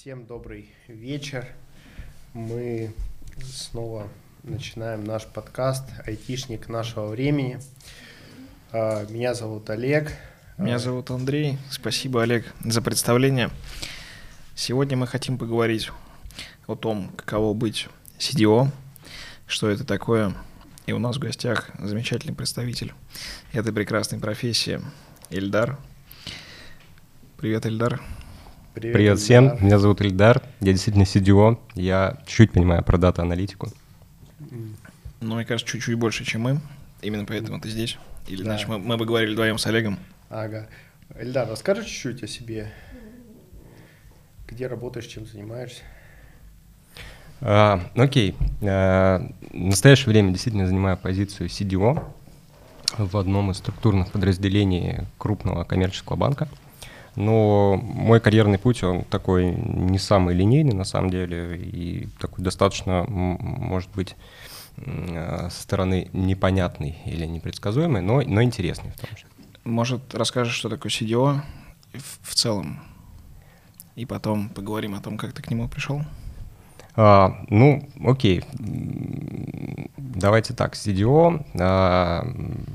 Всем добрый вечер. Мы снова начинаем наш подкаст «Айтишник нашего времени». А, меня зовут Олег. Меня зовут Андрей. Спасибо, Олег, за представление. Сегодня мы хотим поговорить о том, каково быть CDO, что это такое. И у нас в гостях замечательный представитель этой прекрасной профессии Ильдар. Привет, Ильдар. Привет, Привет всем, Ильдар. меня зовут Ильдар, я действительно CDO, я чуть-чуть понимаю про дата-аналитику. Ну, мне кажется, чуть-чуть больше, чем мы, именно поэтому ты здесь. Или, да. значит, мы, мы бы говорили вдвоем с Олегом. Ага. Ильдар, расскажи чуть-чуть о себе. Где работаешь, чем занимаешься? А, окей. А, в настоящее время действительно занимаю позицию CDO в одном из структурных подразделений крупного коммерческого банка. Но мой карьерный путь, он такой не самый линейный на самом деле, и такой достаточно, может быть, со стороны непонятный или непредсказуемый, но, но интересный в том же. Может, расскажешь, что такое CDO в, в целом? И потом поговорим о том, как ты к нему пришел? А, ну, окей. Давайте так, CDO, а,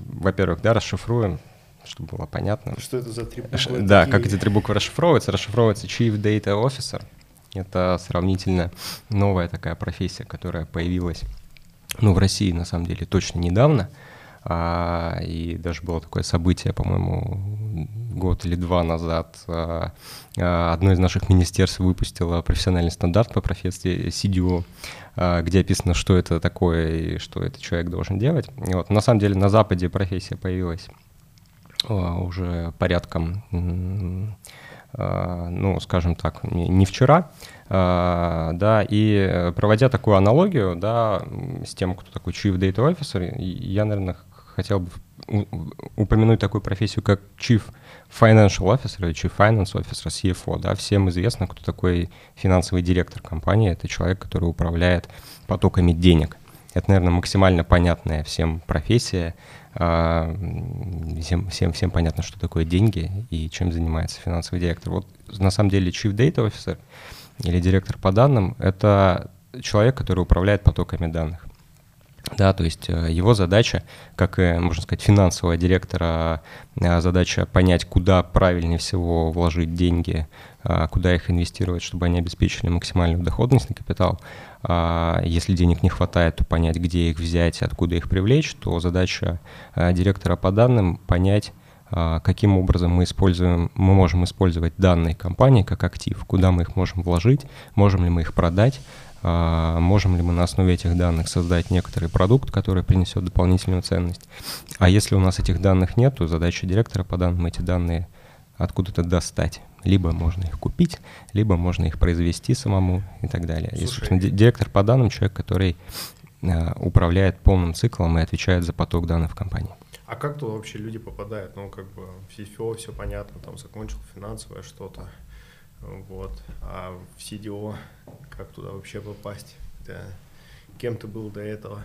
во-первых, да, расшифруем чтобы было понятно. Что это за три буквы? Да, такие? как эти три буквы расшифровываются. Расшифровывается Chief Data Officer. Это сравнительно новая такая профессия, которая появилась ну, в России, на самом деле, точно недавно. А, и даже было такое событие, по-моему, год или два назад. А, а, одно из наших министерств выпустило профессиональный стандарт по профессии CDO, а, где описано, что это такое и что этот человек должен делать. И вот, на самом деле на Западе профессия появилась уже порядком, а, ну, скажем так, не вчера, а, да, и проводя такую аналогию, да, с тем, кто такой Chief Data Officer, я, наверное, хотел бы упомянуть такую профессию, как Chief Financial Officer или Chief Finance Officer, CFO, да, всем известно, кто такой финансовый директор компании, это человек, который управляет потоками денег. Это, наверное, максимально понятная всем профессия, всем, всем, всем понятно, что такое деньги и чем занимается финансовый директор. Вот на самом деле Chief Data Officer или директор по данным — это человек, который управляет потоками данных. Да, то есть э, его задача, как и, можно сказать, финансового директора, э, задача понять, куда правильнее всего вложить деньги, куда их инвестировать, чтобы они обеспечили максимальную доходность на капитал. А если денег не хватает, то понять, где их взять, откуда их привлечь, то задача директора по данным понять, каким образом мы используем, мы можем использовать данные компании как актив, куда мы их можем вложить, можем ли мы их продать, а, можем ли мы на основе этих данных создать некоторый продукт, который принесет дополнительную ценность. А если у нас этих данных нет, то задача директора по данным эти данные откуда-то достать. Либо можно их купить, либо можно их произвести самому и так далее. Слушай, и, собственно, директор по данным — человек, который а, управляет полным циклом и отвечает за поток данных в компании. А как туда вообще люди попадают? Ну, как бы в CFO все понятно, там закончил финансовое что-то. Вот. А в CDO как туда вообще попасть? Да. Кем ты был до этого?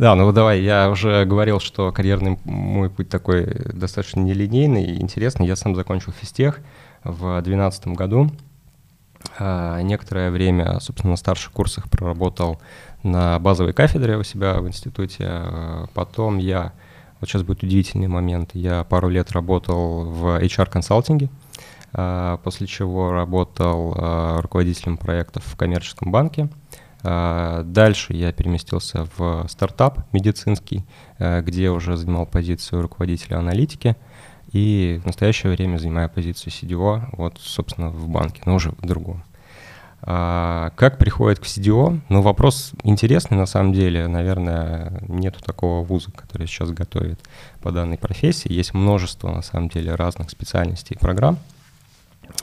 Да, ну давай, я уже говорил, что карьерный мой путь такой достаточно нелинейный и интересный. Я сам закончил физтех в 2012 году. А, некоторое время, собственно, на старших курсах проработал на базовой кафедре у себя в институте. А, потом я, вот сейчас будет удивительный момент, я пару лет работал в HR-консалтинге. А, после чего работал руководителем проектов в коммерческом банке. А, дальше я переместился в стартап медицинский, где уже занимал позицию руководителя аналитики. И в настоящее время занимаю позицию CDO, вот, собственно, в банке, но уже в другом. А, как приходит к CDO? Ну, вопрос интересный на самом деле. Наверное, нету такого вуза, который сейчас готовит по данной профессии. Есть множество, на самом деле, разных специальностей и программ.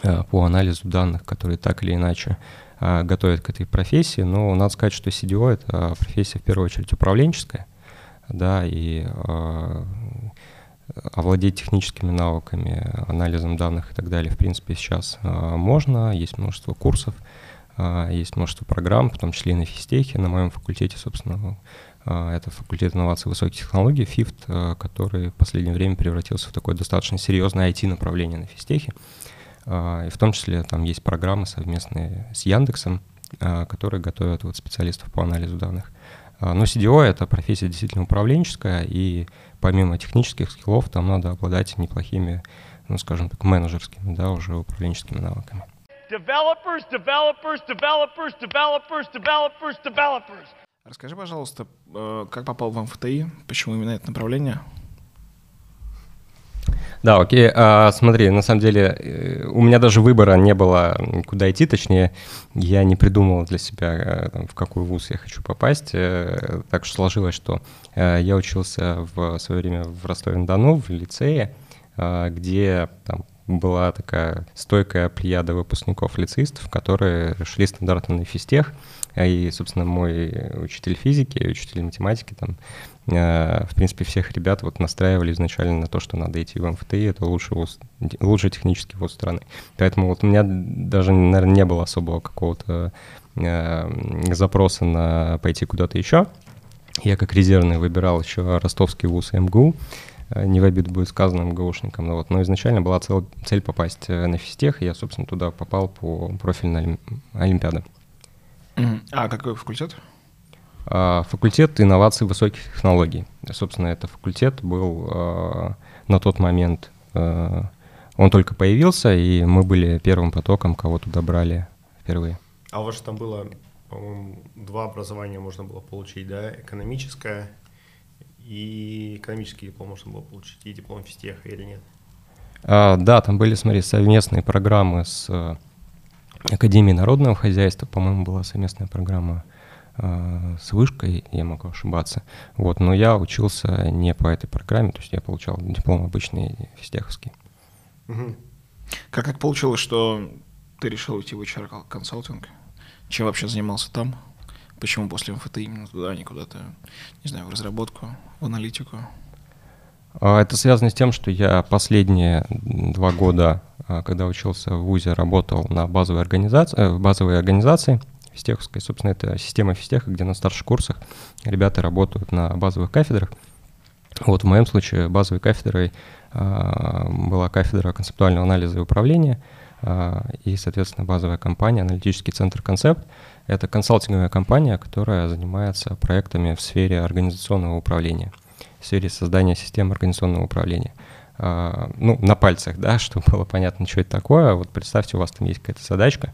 Э, по анализу данных, которые так или иначе э, готовят к этой профессии. Но надо сказать, что CDO — это профессия в первую очередь управленческая, да, и э, овладеть техническими навыками, анализом данных и так далее, в принципе, сейчас можно. Есть множество курсов, есть множество программ, в том числе и на физтехе. На моем факультете, собственно, это факультет инноваций и высоких технологий, ФИФТ, который в последнее время превратился в такое достаточно серьезное IT-направление на физтехе. И в том числе там есть программы совместные с Яндексом, которые готовят вот специалистов по анализу данных. Но CDO — это профессия действительно управленческая, и помимо технических скиллов там надо обладать неплохими, ну, скажем так, менеджерскими, да, уже управленческими навыками. Developers, developers, developers, developers, developers, developers. Расскажи, пожалуйста, э, как попал в МФТИ, почему именно это направление? Да, окей. А, смотри, на самом деле э, у меня даже выбора не было, куда идти. Точнее, я не придумал для себя, э, в какой вуз я хочу попасть. Так что сложилось, что я учился в свое время в Ростове-на-Дону, в лицее, где там, была такая стойкая плеяда выпускников-лицеистов, которые шли стандартно на физтех, и, собственно, мой учитель физики, учитель математики там, э, в принципе, всех ребят вот настраивали изначально на то, что надо идти в МФТИ, это лучший, вуз, лучший технический вуз страны. Поэтому вот у меня даже, наверное, не было особого какого-то э, запроса на пойти куда-то еще. Я как резервный выбирал еще ростовский вуз МГУ, Э, не в обиду будет сказано МГУшникам. Но, вот, но изначально была цель, цель попасть э, на физтех, и я, собственно, туда попал по профильной олимпиаде. А какой факультет? А, факультет инноваций высоких технологий. Собственно, это факультет был а, на тот момент, а, он только появился, и мы были первым потоком, кого туда брали впервые. А у вас там было, по-моему, два образования можно было получить, да? Экономическое и экономический диплом можно было получить, и диплом физтеха или нет? А, да, там были, смотри, совместные программы с э, Академией народного хозяйства, по-моему, была совместная программа с вышкой, я могу ошибаться. Вот, но я учился не по этой программе, то есть я получал диплом обычный физтеховский. Угу. Как так получилось, что ты решил уйти в HR-консалтинг? Чем вообще занимался там? Почему после МФТ именно туда, а не куда-то, не знаю, в разработку, в аналитику? А, это связано с тем, что я последние два года, а, когда учился в ВУЗе, работал на базовой организации, э, в базовой организации физтеховской. Собственно, это система физтеха, где на старших курсах ребята работают на базовых кафедрах. Вот в моем случае базовой кафедрой была кафедра концептуального анализа и управления и, соответственно, базовая компания, аналитический центр «Концепт», это консалтинговая компания, которая занимается проектами в сфере организационного управления, в сфере создания систем организационного управления. А, ну, на пальцах, да, чтобы было понятно, что это такое. Вот представьте, у вас там есть какая-то задачка,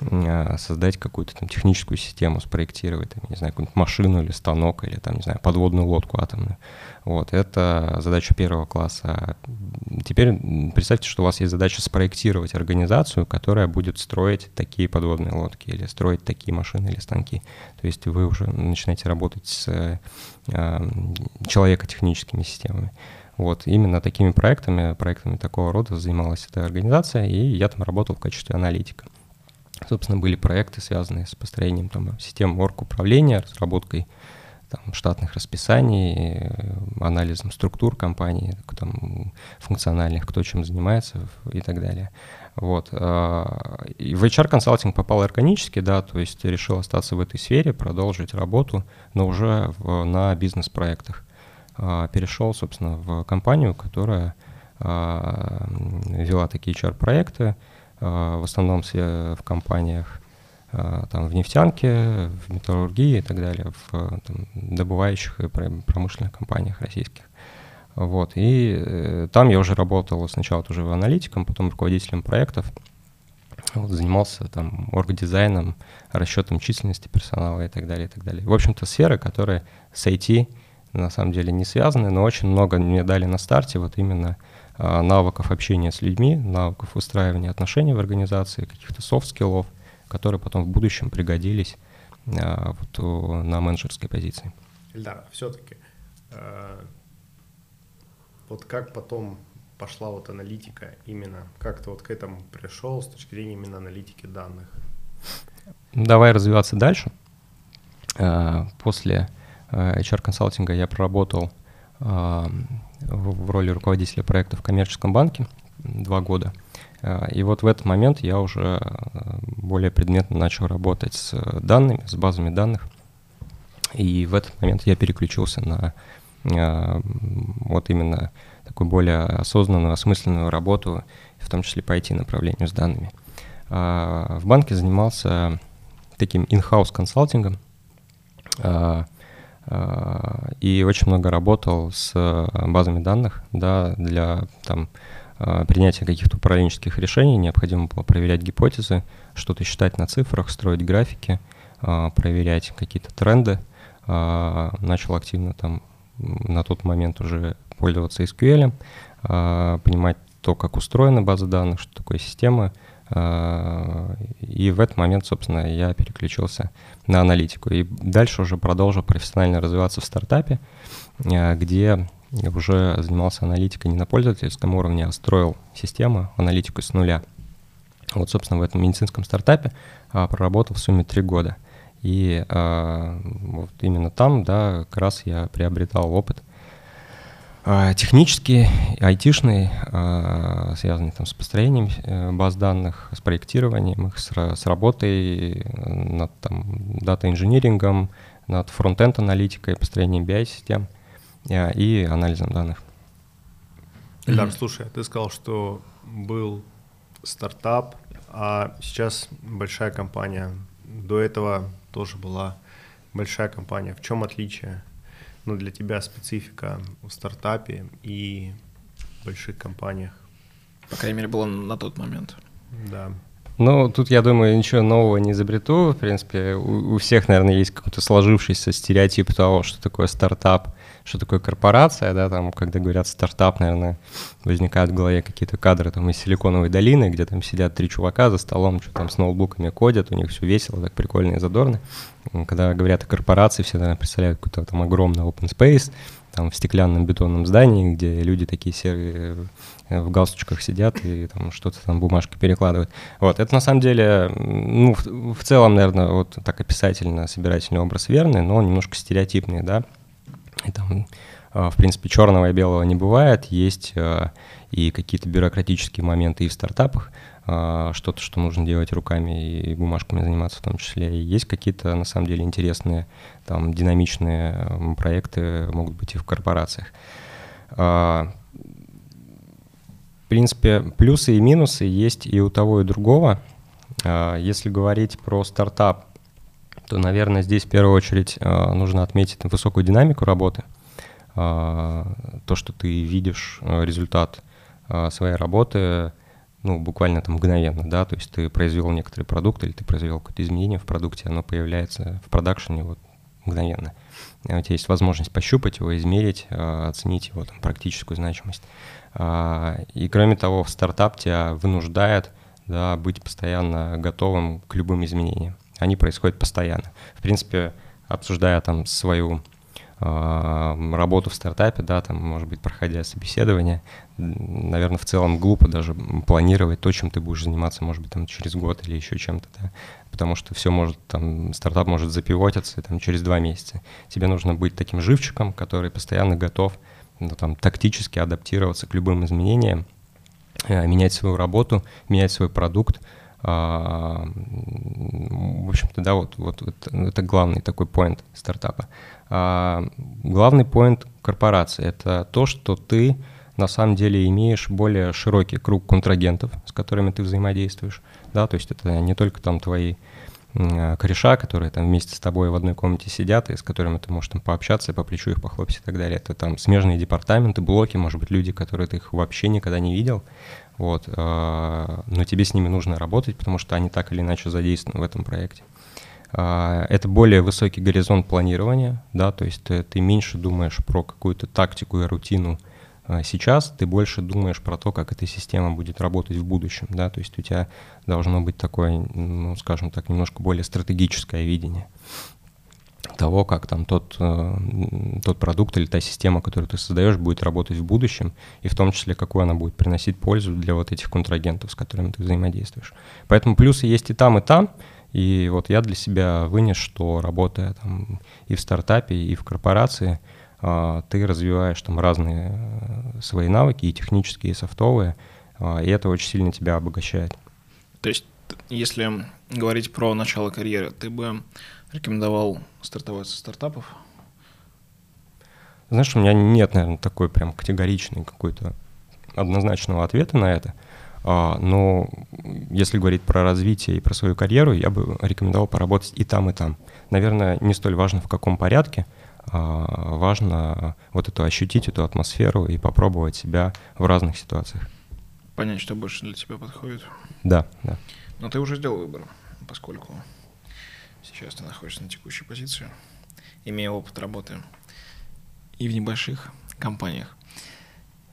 а, создать какую-то там техническую систему, спроектировать, там, не знаю, какую-нибудь машину или станок, или там, не знаю, подводную лодку атомную. Вот, это задача первого класса. Теперь представьте, что у вас есть задача спроектировать организацию, которая будет строить такие подводные лодки или строить такие машины или станки. То есть вы уже начинаете работать с э, человекотехническими системами. Вот, именно такими проектами, проектами такого рода занималась эта организация, и я там работал в качестве аналитика. Собственно, были проекты, связанные с построением там, систем орг-управления, разработкой там, штатных расписаний, анализом структур компании, там, функциональных, кто чем занимается и так далее. Вот. А, и в HR-консалтинг попал органически, да, то есть решил остаться в этой сфере, продолжить работу, но уже в, на бизнес-проектах. А, перешел, собственно, в компанию, которая а, вела такие HR-проекты, в основном в компаниях а, там, в нефтянке, в металлургии и так далее, в там, добывающих и промышленных компаниях российских. Вот. И э, там я уже работал сначала тоже аналитиком, потом руководителем проектов. Вот, занимался там оргдизайном, расчетом численности персонала и так далее, и так далее. В общем-то, сферы, которые с IT на самом деле не связаны, но очень много мне дали на старте вот именно а, навыков общения с людьми, навыков выстраивания отношений в организации, каких-то soft skill ов – которые потом в будущем пригодились а, вот, на менеджерской позиции. Ильдар, все-таки э, вот как потом пошла вот аналитика именно, как ты вот к этому пришел с точки зрения именно аналитики данных? Давай развиваться дальше. Э, после HR-консалтинга я проработал в роли руководителя проекта в коммерческом банке два года – а, и вот в этот момент я уже э, более предметно начал работать с данными, с базами данных. И в этот момент я переключился на а, вот именно такую более осознанную, осмысленную работу, в том числе по IT-направлению с данными. А, в банке занимался таким in-house консалтингом а, а, и очень много работал с базами данных да, для там, принятия каких-то управленческих решений. Необходимо было проверять гипотезы, что-то считать на цифрах, строить графики, проверять какие-то тренды. Начал активно там на тот момент уже пользоваться SQL, понимать то, как устроена база данных, что такое система — и в этот момент, собственно, я переключился на аналитику. И дальше уже продолжил профессионально развиваться в стартапе, а, где уже занимался аналитикой не на пользовательском уровне, а строил систему, аналитику с нуля. Вот, собственно, в этом медицинском стартапе а, проработал в сумме три года. И вот именно там, да, как раз я приобретал опыт – а, технический, айтишный, а, связанный там с построением э, баз данных, с проектированием их, с, с работой над там дата-инжинирингом, над front-end аналитикой, построением BI-систем а, и анализом данных. Эльдар, слушай, ты сказал, что был стартап, а сейчас большая компания. До этого тоже была большая компания. В чем отличие? Ну, для тебя специфика в стартапе и больших компаниях? По крайней мере, было на тот момент. Да. Ну, тут, я думаю, ничего нового не изобрету. В принципе, у, у всех, наверное, есть какой-то сложившийся стереотип того, что такое стартап, что такое корпорация, да, там, когда говорят стартап, наверное, возникают в голове какие-то кадры там из Силиконовой долины, где там сидят три чувака за столом, что там с ноутбуками кодят, у них все весело, так прикольно и задорно. Когда говорят о корпорации, все, наверное, представляют какой-то там огромный open space, там в стеклянном бетонном здании, где люди такие серые э, в галстучках сидят и там что-то там бумажки перекладывают. Вот, это на самом деле, ну, в, в целом, наверное, вот так описательно собирательный образ верный, но он немножко стереотипный, да. И там, э, в принципе, черного и белого не бывает, есть э, и какие-то бюрократические моменты и в стартапах, а, что-то, что нужно делать руками и бумажками заниматься в том числе. И есть какие-то, на самом деле, интересные, там, динамичные проекты могут быть и в корпорациях. А, в принципе, плюсы и минусы есть и у того, и другого. А, если говорить про стартап, то, наверное, здесь в первую очередь нужно отметить высокую динамику работы. То, что ты видишь результат своей работы – ну, буквально там мгновенно, да, то есть ты произвел некоторый продукт или ты произвел какое-то изменение в продукте, оно появляется в продакшене вот мгновенно. У тебя есть возможность пощупать его, измерить, оценить его там, практическую значимость. И кроме того, в стартап тебя вынуждает да, быть постоянно готовым к любым изменениям. Они происходят постоянно. В принципе, обсуждая там свою работу в стартапе, да, там, может быть, проходя собеседование, наверное, в целом глупо даже планировать то, чем ты будешь заниматься, может быть, там через год или еще чем-то, да, потому что все может, там, стартап может запивотиться там через два месяца. Тебе нужно быть таким живчиком, который постоянно готов, ну, там, тактически адаптироваться к любым изменениям, э, менять свою работу, менять свой продукт, в общем-то, да, вот, вот, вот это главный такой поинт стартапа. А, главный поинт корпорации — это то, что ты на самом деле имеешь более широкий круг контрагентов, с которыми ты взаимодействуешь, да, то есть это не только там твои кореша, которые там вместе с тобой в одной комнате сидят, и с которыми ты можешь там пообщаться, по плечу их похлопать и так далее. Это там смежные департаменты, блоки, может быть, люди, которые ты их вообще никогда не видел, вот, а, но тебе с ними нужно работать, потому что они так или иначе задействованы в этом проекте. А, это более высокий горизонт планирования, да, то есть ты, ты меньше думаешь про какую-то тактику и рутину сейчас, ты больше думаешь про то, как эта система будет работать в будущем, да, то есть у тебя должно быть такое, ну, скажем так, немножко более стратегическое видение того, как там тот, э, тот продукт или та система, которую ты создаешь, будет работать в будущем, и в том числе, какую она будет приносить пользу для вот этих контрагентов, с которыми ты взаимодействуешь. Поэтому плюсы есть и там, и там, и вот я для себя вынес, что работая там и в стартапе, и в корпорации, ты развиваешь там разные э, свои навыки, и технические, и софтовые, и это очень сильно тебя обогащает. То есть, если говорить про начало карьеры, ты бы рекомендовал стартовать со стартапов? Знаешь, у меня нет, наверное, такой прям категоричный какой-то однозначного ответа на это. А, но если говорить про развитие и про свою карьеру, я бы рекомендовал поработать и там, и там. Наверное, не столь важно в каком порядке, а важно вот эту ощутить эту атмосферу и попробовать себя в разных ситуациях. Понять, что больше для тебя подходит. Да, да. Но ты уже сделал выбор, поскольку сейчас ты находишься на текущей позиции, имея опыт работы и в небольших компаниях,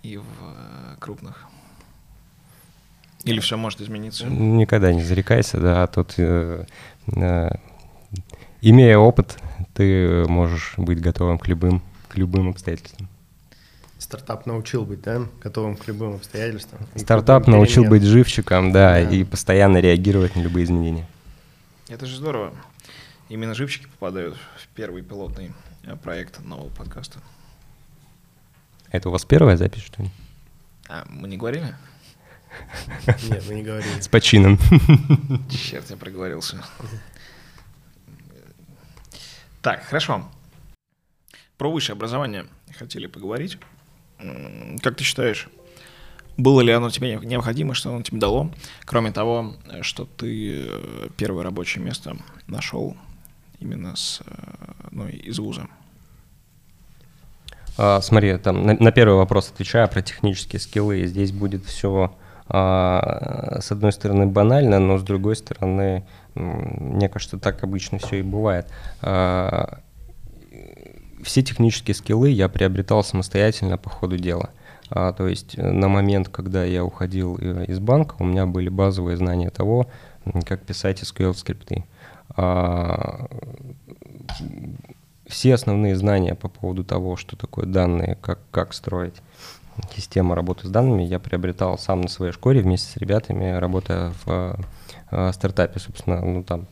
и в э, крупных. Или все может измениться? Никогда не зарекайся, да, тут э, э, имея опыт, ты можешь быть готовым к любым, к любым обстоятельствам. Стартап научил быть, да, готовым к любым обстоятельствам. Стартап научил быть живчиком, да, да, и постоянно реагировать на любые изменения. Это же здорово. Именно живчики попадают в первый пилотный э, проект нового подкаста. Это у вас первая запись, что ли? А, мы не говорили? Нет, мы не говорили. С почином. Черт, я проговорился. Так, хорошо. Про высшее образование хотели поговорить. Как ты считаешь, было ли оно тебе необходимо, что оно тебе дало, кроме того, что ты э, первое рабочее место нашел именно с, э, ну, из вуза? А, смотри, там на, первый вопрос отвечаю про технические скиллы. Здесь будет все а, с одной стороны банально, но с другой стороны, мне кажется, так обычно все и бывает. А, все технические скиллы я приобретал самостоятельно по ходу дела. А, то есть э, на момент, когда я уходил э, из банка, у меня были базовые знания того, как писать SQL скрипты. А, все основные знания по поводу того, что такое данные, как, как строить систему работы с данными, я приобретал сам на своей шкуре вместе с ребятами, работая в э, стартапе, собственно, ну там,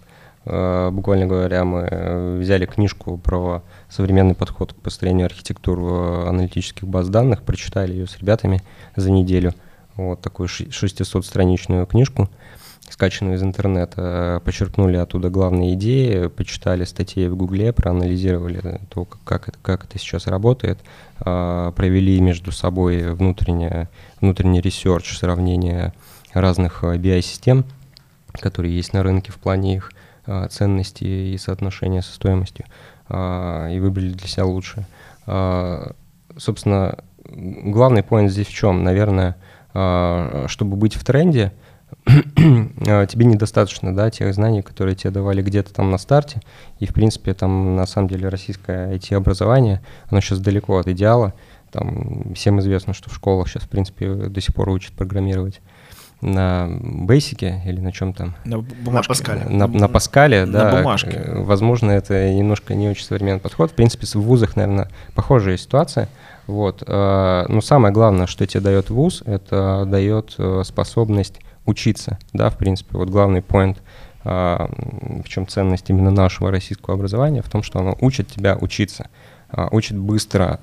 э, буквально говоря, мы взяли книжку про современный подход к построению архитектур аналитических баз данных, прочитали ее с ребятами за неделю, вот такую 600-страничную книжку, скачанную из интернета, подчеркнули оттуда главные идеи, почитали статьи в Гугле, проанализировали то, как это, как это сейчас работает, провели между собой внутренний research, сравнение разных BI-систем, которые есть на рынке в плане их а, ценности и соотношения со стоимостью, а, и выбрали для себя лучшее. Собственно, главный поинт здесь в чем? Наверное, чтобы быть в тренде – А, тебе недостаточно, да, тех знаний, которые тебе давали где-то там на старте, и, в принципе, там, на самом деле, российское IT-образование, оно сейчас далеко от идеала, там, всем известно, что в школах сейчас, в принципе, до сих пор учат программировать на бейсике или на чем там? На бумажке. На Паскале. На, на Паскале, на да. бумажке. Э, возможно, это немножко не очень современный подход. В принципе, в вузах, наверное, похожая ситуация. Вот. Э, но самое главное, что тебе дает вуз, это дает э, способность учиться, да, в принципе, вот главный поинт, в чем ценность именно нашего российского образования, в том, что оно учит тебя учиться, учит быстро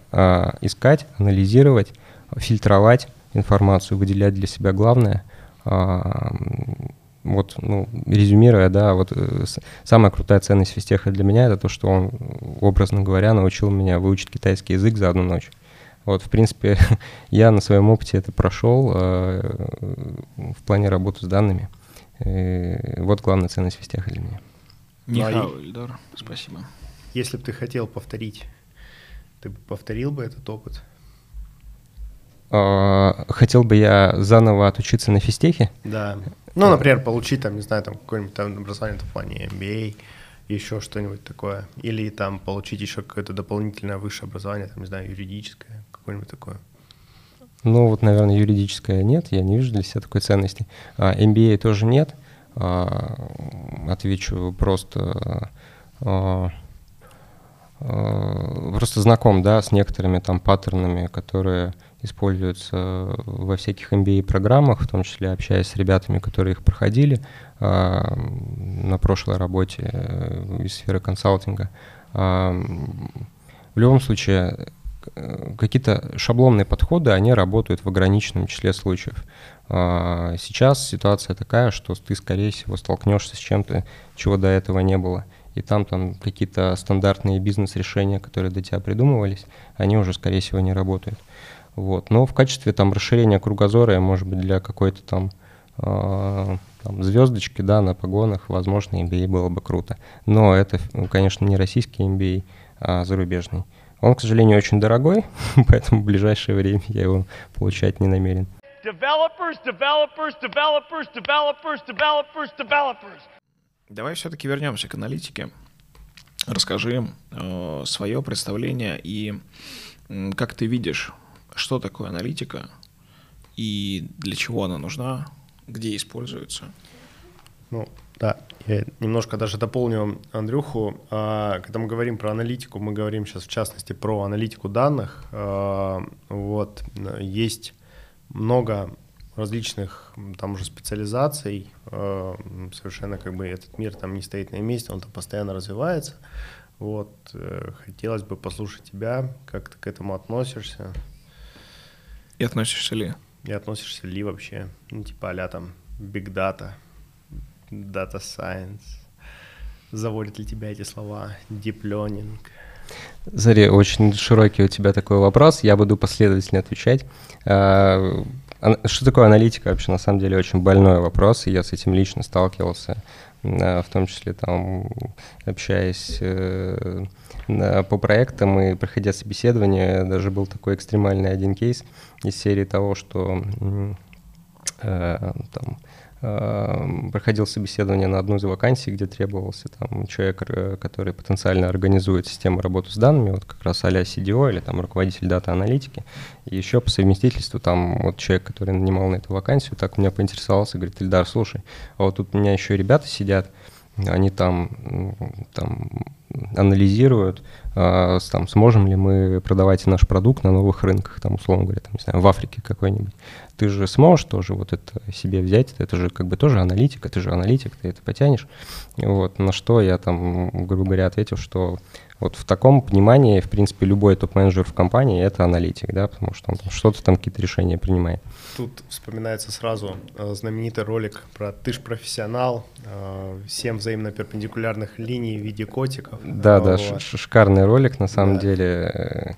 искать, анализировать, фильтровать информацию, выделять для себя главное. Вот, ну, резюмируя, да, вот э, самая крутая ценность физтеха для меня это то, что он, образно говоря, научил меня выучить китайский язык за одну ночь. Вот, в принципе, я на своем опыте это прошел э, в плане работы с данными. Э, вот главная ценность вестях для меня. Михаил ну, Ильдар, спасибо. Если бы ты хотел повторить, ты бы повторил бы этот опыт? А, хотел бы я заново отучиться на физтехе? Да. Ну, например, получить там, не знаю, там какое-нибудь там образование в плане MBA, еще что-нибудь такое. Или там получить еще какое-то дополнительное высшее образование, там, не знаю, юридическое, какое-нибудь такое. Ну, вот, наверное, юридическое нет, я не вижу для себя такой ценности. А, MBA тоже нет. А, отвечу просто просто знаком, да, с некоторыми там паттернами, которые используются во всяких MBA-программах, в том числе общаясь с ребятами, которые их проходили э, на прошлой работе э, из сферы консалтинга. Э, в любом случае, какие-то шаблонные подходы, они работают в ограниченном числе случаев. Сейчас ситуация такая, что ты, скорее всего, столкнешься с чем-то, чего до этого не было. и там там какие-то стандартные бизнес-решения, которые до тебя придумывались, они уже, скорее всего, не работают. Вот. Но в качестве там расширения кругозора, может быть, для какой-то там, э, там звездочки, да, на погонах, возможно, MBA было бы круто. Но это, конечно, не российский MBA, а зарубежный. Он, к сожалению, очень дорогой, поэтому в ближайшее время я его получать не намерен. Developers, developers, developers, developers, developers, developers. Давай все-таки вернемся к аналитике. Расскажи э, свое представление и э, как ты видишь, что такое аналитика и для чего она нужна, где используется. Ну, да, я немножко даже дополню Андрюху. А, когда мы говорим про аналитику, мы говорим сейчас в частности про аналитику данных. А, вот, есть много различных там уже специализаций, а, совершенно как бы этот мир там не стоит на месте, он там постоянно развивается. Вот, э, хотелось бы послушать тебя, как ты к этому относишься. И относишься ли? И относишься ли вообще, ну, типа а там big data – Data Science? Заводят ли тебя эти слова? Deep Learning? Зари, очень широкий у тебя такой вопрос, я буду последовательно отвечать. А, что такое аналитика вообще? На самом деле очень больной вопрос, и я с этим лично сталкивался, в том числе там общаясь э, по проектам и проходя собеседование, даже был такой экстремальный один кейс из серии того, что э, там проходил собеседование на одну из вакансий, где требовался там человек, э, который потенциально организует систему работы с данными, вот как раз а-ля CDO или там руководитель дата-аналитики. И еще по совместительству там вот человек, который нанимал на эту вакансию, так меня поинтересовался, говорит, Ильдар, слушай, а вот тут у меня еще ребята сидят, они там, там анализируют, э, там, сможем ли мы продавать наш продукт на новых рынках, там, условно говоря, там, не знаю, в Африке какой-нибудь. Ты же сможешь тоже вот это себе взять, это же как бы тоже аналитика, ты же аналитик, ты это потянешь. Вот, на что я там, грубо говоря, ответил, что вот в таком понимании, в принципе, любой топ-менеджер в компании — это аналитик, да, потому что он что-то там, какие-то решения принимает. Тут вспоминается сразу э, знаменитый ролик про «Ты ж профессионал», э, семь взаимно перпендикулярных линий в виде котиков. Да, да, вот. шикарный ролик, на самом да. деле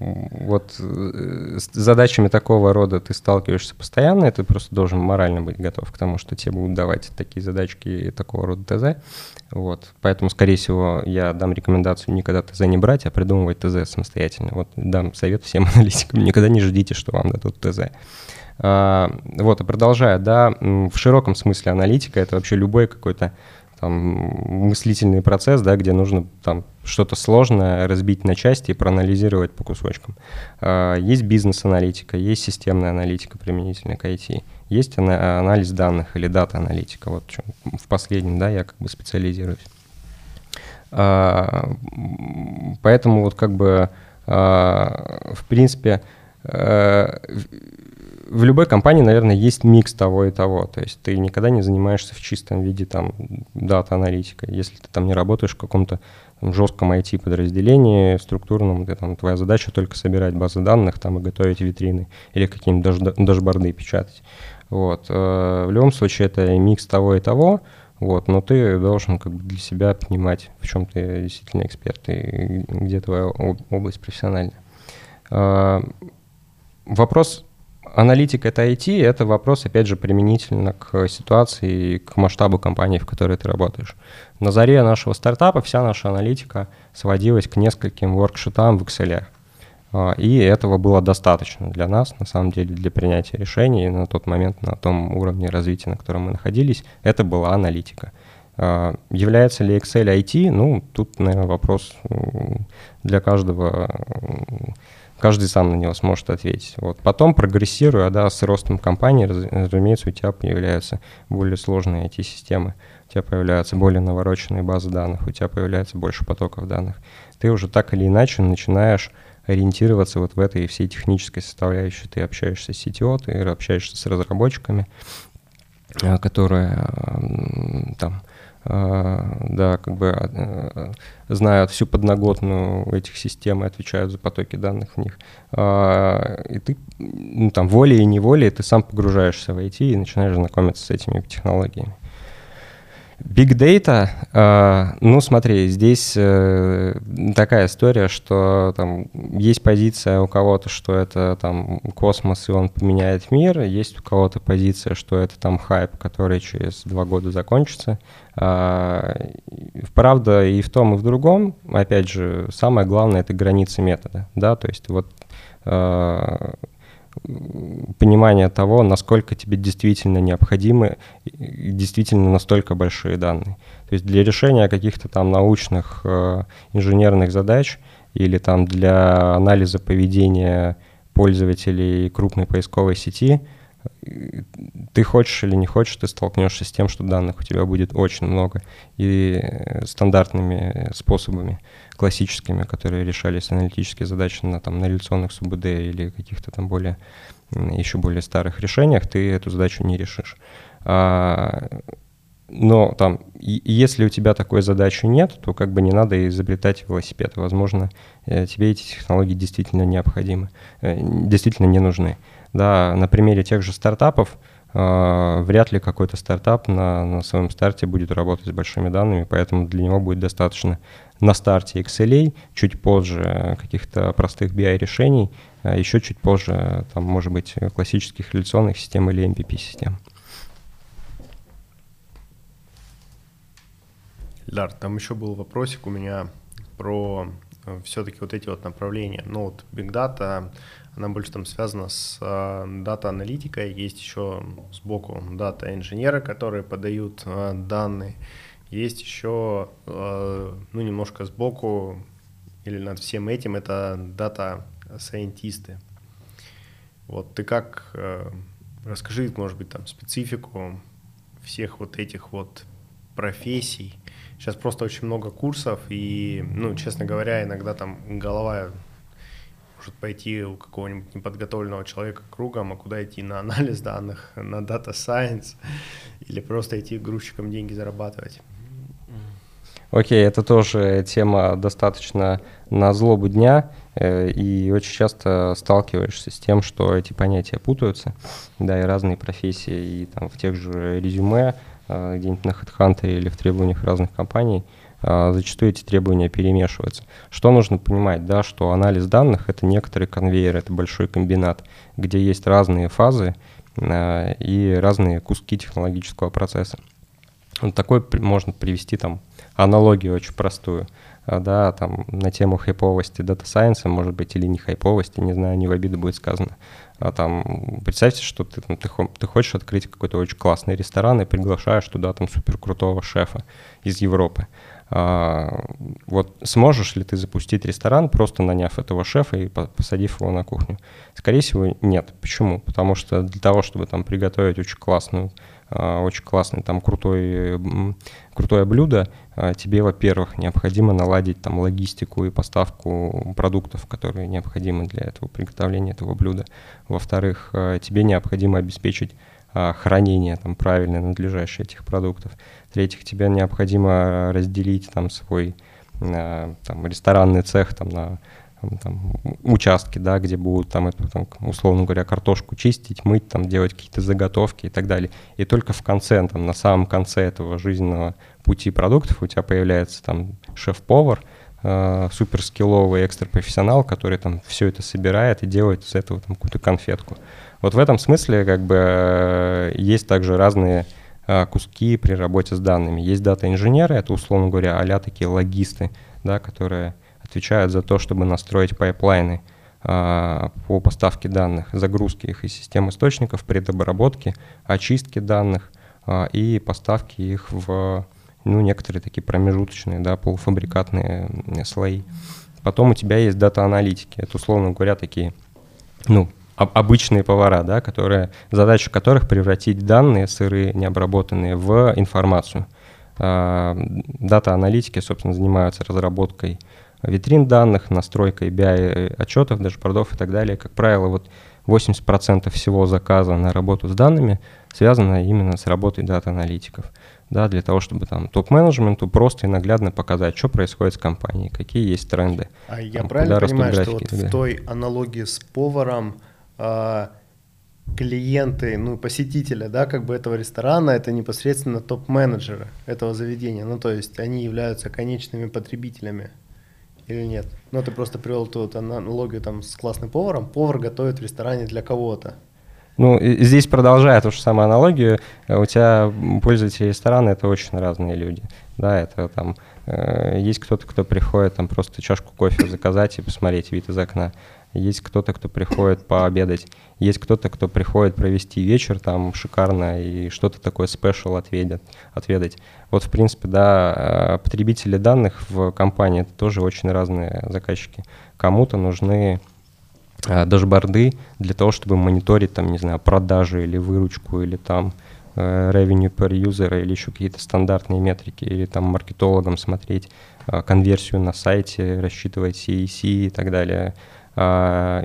вот э, с задачами такого рода ты сталкиваешься постоянно, и ты просто должен морально быть готов к тому, что тебе будут давать такие задачки и такого рода ТЗ. Вот. Поэтому, скорее всего, я дам рекомендацию никогда ТЗ не брать, а придумывать ТЗ самостоятельно. Вот дам совет всем аналитикам, никогда не ждите, что вам дадут ТЗ. А, вот, продолжая, да, в широком смысле аналитика — это вообще любой какой-то там мыслительный процесс, да, где нужно там что-то сложное разбить на части и проанализировать по кусочкам. А, есть бизнес-аналитика, есть системная аналитика применительно к IT, есть анализ данных или дата-аналитика. Вот в последнем, да, я как бы специализируюсь. А, поэтому вот как бы в принципе в любой компании, наверное, есть микс того и того. То есть ты никогда не занимаешься в чистом виде там дата-аналитикой. Если ты там не работаешь в каком-то там, жестком IT-подразделении, структурном, где там твоя задача только собирать базы данных там и готовить витрины или какие-нибудь дашборды печатать. Вот. Э, в любом случае это микс того и того, вот, но ты должен как бы для себя понимать, в чем ты действительно эксперт и где твоя область профессиональная. Э, вопрос Аналитика это IT, это вопрос, опять же, применительно к ситуации и к масштабу компании, в которой ты работаешь. На заре нашего стартапа вся наша аналитика сводилась к нескольким воркшитам в Excel. А, и этого было достаточно для нас, на самом деле, для принятия решений. на тот момент, на том уровне развития, на котором мы находились, это была аналитика. А, является ли Excel IT? Ну, тут, наверное, вопрос для каждого каждый сам на него сможет ответить. Вот. Потом, прогрессируя да, с ростом компании, разумеется, у тебя появляются более сложные IT-системы, у тебя появляются более навороченные базы данных, у тебя появляется больше потоков данных. Ты уже так или иначе начинаешь ориентироваться вот в этой всей технической составляющей. Ты общаешься с CTO, ты общаешься с разработчиками, а, которые там а, да, как бы а, знают всю подноготную этих систем и отвечают за потоки данных в них. А, и ты ну, там волей и неволей ты сам погружаешься в IT и начинаешь знакомиться с этими технологиями. Big Data, э, ну смотри, здесь э, такая история, что там есть позиция у кого-то, что это там космос и он поменяет мир, есть у кого-то позиция, что это там хайп, который через два года закончится. Э, правда и в том, и в другом, опять же, самое главное — это границы метода, да, то есть вот э, понимание того, насколько тебе действительно необходимы действительно настолько большие данные. То есть для решения каких-то там научных, э, инженерных задач или там для анализа поведения пользователей крупной поисковой сети, э, ты хочешь или не хочешь, ты столкнешься с тем, что данных у тебя будет очень много и э, стандартными способами классическими, которые решались аналитические задачи на, там, на реляционных СУБД или каких-то там более, еще более старых решениях, ты эту задачу не решишь. А, но там, если у тебя такой задачи нет, то как бы не надо изобретать велосипед. Возможно, э, тебе эти технологии действительно необходимы, э, действительно не нужны. Да, на примере тех же стартапов, Uh, вряд ли какой-то стартап на, на своем старте будет работать с большими данными, поэтому для него будет достаточно на старте XLA, чуть позже каких-то простых BI-решений, а еще чуть позже, там, может быть, классических реляционных систем или MPP-систем. Ляр, там еще был вопросик у меня про э, все-таки вот эти вот направления. Ну вот Big Data, она больше там связана с э, дата-аналитикой, есть еще сбоку дата-инженеры, которые подают э, данные, есть еще, э, ну, немножко сбоку или над всем этим, это дата-сайентисты. Вот ты как, э, расскажи, может быть, там специфику всех вот этих вот профессий. Сейчас просто очень много курсов, и, ну, честно говоря, иногда там голова может пойти у какого-нибудь неподготовленного человека кругом, а куда идти на анализ данных, на дата science, или просто идти грузчиком деньги зарабатывать. Окей, это тоже тема достаточно на злобу дня, э, и очень часто сталкиваешься с тем, что эти понятия путаются, да, и разные профессии, и там в тех же резюме, э, где-нибудь на HeadHunter или в требованиях разных компаний, э, зачастую эти требования перемешиваются. Что нужно понимать, да, что анализ данных — это некоторый конвейер, это большой комбинат, где есть разные фазы и разные куски технологического процесса. Такой можно привести там аналогию очень простую, а, да, там на тему хайповости дата сайенса, может быть, или не хайповости, не знаю, не в обиду будет сказано. А там представьте, что ты, там, ты, ты хочешь открыть какой-то очень классный ресторан и приглашаешь туда там супер крутого шефа из Европы. А, вот сможешь ли ты запустить ресторан, просто наняв этого шефа и посадив его на кухню? Скорее всего, нет. Почему? Потому что для того, чтобы там приготовить очень классную очень классный, там крутой, крутое блюдо, а, тебе, во-первых, необходимо наладить там логистику и поставку продуктов, которые необходимы для этого приготовления этого блюда. Во-вторых, а, тебе необходимо обеспечить хранение там правильное, надлежащее этих продуктов. В-третьих, тебе необходимо разделить там свой там, ресторанный цех там, на там, участки, да, где будут там, эту, там, условно говоря, картошку чистить, мыть, там, делать какие-то заготовки и так далее. И только в конце, там, на самом конце этого жизненного пути продуктов у тебя появляется там шеф-повар, э, суперскилловый экстра-профессионал, который там все это собирает и делает из этого там какую-то конфетку. Вот в этом смысле как бы э, есть также разные э, куски при работе с данными. Есть дата-инженеры, это, условно говоря, а такие логисты, да, которые отвечают за то, чтобы настроить pipeline ы а, по поставке данных, загрузке их из систем источников, предобработке, очистке данных а, и поставке их в ну, некоторые такие промежуточные, да, полуфабрикатные слои. Потом у тебя есть дата-аналитики. Это, условно говоря, такие, ну, обычные повара, да, которые, задача которых превратить данные сырые, необработанные, в информацию. А, дата-аналитики, собственно, занимаются разработкой витрин данных, настройкой BI отчетов, дашбордов и так далее. Как правило, вот 80% всего заказа на работу с данными связано именно с работой дата-аналитиков. Да, для того, чтобы там топ-менеджменту просто и наглядно показать, что происходит с компанией, какие есть тренды. А я там, правильно понимаю, что вот в той аналогии с поваром а, клиенты, ну, посетители, да, как бы этого ресторана, это непосредственно топ-менеджеры этого заведения. Ну, то есть они являются конечными потребителями или нет? Ну, ты просто привел тут аналогию там с классным поваром. Повар готовит в ресторане для кого-то. Ну, здесь продолжая ту же самую аналогию, у тебя пользователи ресторана – это очень разные люди. Да, это там э, есть кто-то, кто приходит там просто чашку кофе заказать и посмотреть вид из окна есть кто-то, кто приходит пообедать, есть кто-то, кто приходит провести вечер там шикарно и что-то такое спешл отведать, отведать. Вот, в принципе, да, э, потребители данных в компании — это тоже очень разные заказчики. Кому-то нужны э, дашборды для того, чтобы мониторить, там, не знаю, продажи или выручку, или там э, revenue per user, или еще какие-то стандартные метрики, или там маркетологам смотреть конверсию на сайте, рассчитывать CEC и так далее —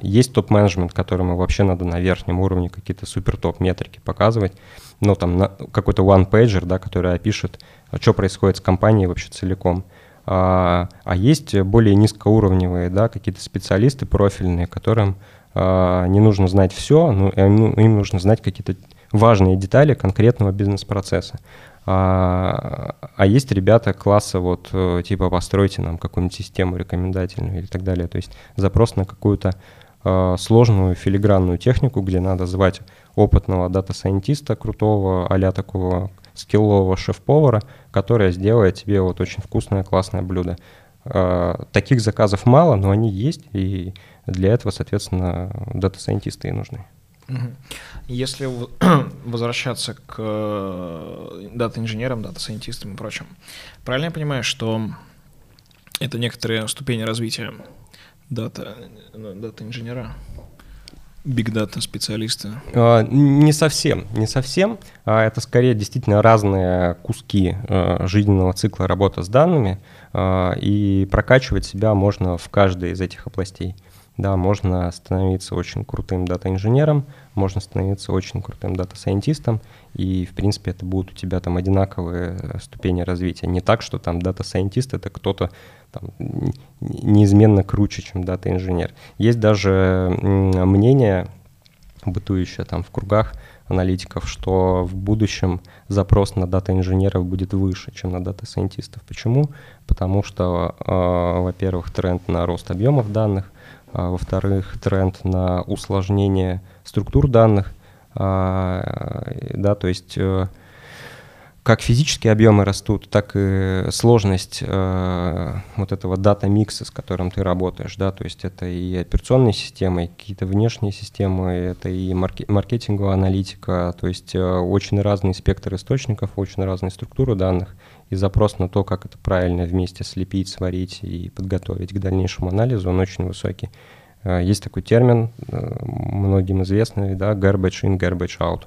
есть топ-менеджмент, которому вообще надо на верхнем уровне какие-то супер топ метрики показывать. Ну, там какой-то one-pager, да, который опишет, а, что происходит с компанией вообще целиком. А, а есть более низкоуровневые, да, какие-то специалисты профильные, которым не нужно знать все, но ну, им нужно знать какие-то важные детали конкретного бизнес-процесса. А, а есть ребята класса вот э, типа постройте нам какую-нибудь систему рекомендательную или так далее. То есть запрос на какую-то э, сложную филигранную технику, где надо звать опытного data scientist а, крутого, а такого скиллового шеф-повара, который сделает тебе вот очень вкусное, классное блюдо. Э, таких заказов мало, но они есть, и для этого, соответственно, data scientist ы и нужны. Если возвращаться к э, дата-инженерам, data scientist ам и прочим, правильно я понимаю, что это некоторые ступени развития дата, э, дата-инженера? Big Data специалисты? А, не совсем, не совсем. А, это скорее действительно разные куски а, жизненного цикла работы с данными, и прокачивать себя можно в каждой из этих областей. Да, можно становиться очень крутым дата-инженером, можно становиться очень крутым data scientist ом, и, в принципе, это будут у тебя там одинаковые э, ступени развития. Не так, что там data scientist — это кто-то там, неизменно круче, чем дата-инженер. Есть даже мнение, бытующее там в кругах аналитиков, что в будущем запрос на дата-инженеров будет выше, чем на дата-сайентистов. Почему? Потому что, э, во-первых, тренд на рост объемов данных — во-вторых, тренд на усложнение структур данных, а, да, то есть э, как физические объемы растут, так и сложность э, вот этого дата-микса, с которым ты работаешь, да, то есть это и операционные системы, и какие-то внешние системы, это и маркетинговая аналитика, то есть э, очень разный спектр источников, очень разные структуры данных, и запрос на то, как это правильно вместе слепить, сварить и подготовить к дальнейшему анализу, он очень высокий. Э, есть такой термин, э, многим известный, да, garbage in, garbage out.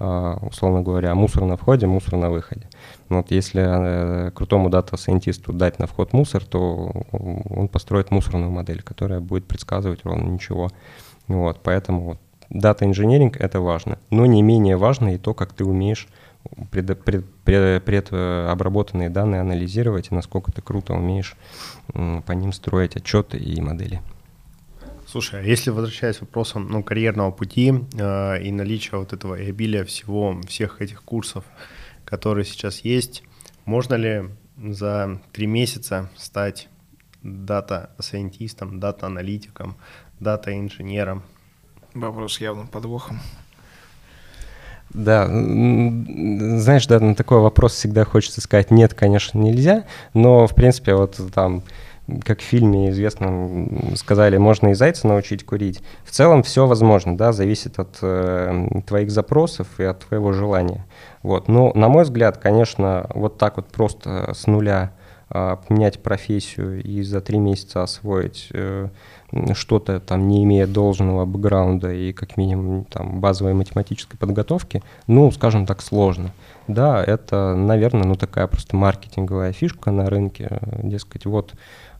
Э, условно говоря, мусор на входе, мусор на выходе. Вот если крутому дата-сайентисту дать на вход мусор, то он построит мусорную модель, которая будет предсказывать ровно ничего. Вот, поэтому вот, дата-инженеринг — это важно. Но не менее важно и то, как ты умеешь пред, пред, пред, предобработанные данные анализировать и насколько ты круто умеешь по ним строить отчеты и модели. Слушай, а если возвращаясь к вопросам ну, карьерного пути э, и наличия вот этого и обилия всего, всех этих курсов, которые сейчас есть, можно ли за три месяца стать дата-сайентистом, дата-аналитиком, дата-инженером? Вопрос явно подвохом. Да, знаешь, да, на такой вопрос всегда хочется сказать нет, конечно, нельзя, но, в принципе, вот там как в фильме известно сказали, можно и зайца научить курить. В целом все возможно, да, зависит от э, твоих запросов и от твоего желания. Вот. Но, на мой взгляд, конечно, вот так вот просто с нуля поменять профессию и за три месяца освоить э, что-то там, не имея должного бэкграунда и как минимум там базовой математической подготовки, ну, скажем так, сложно. Да, это, наверное, ну такая просто маркетинговая фишка на рынке, дескать, вот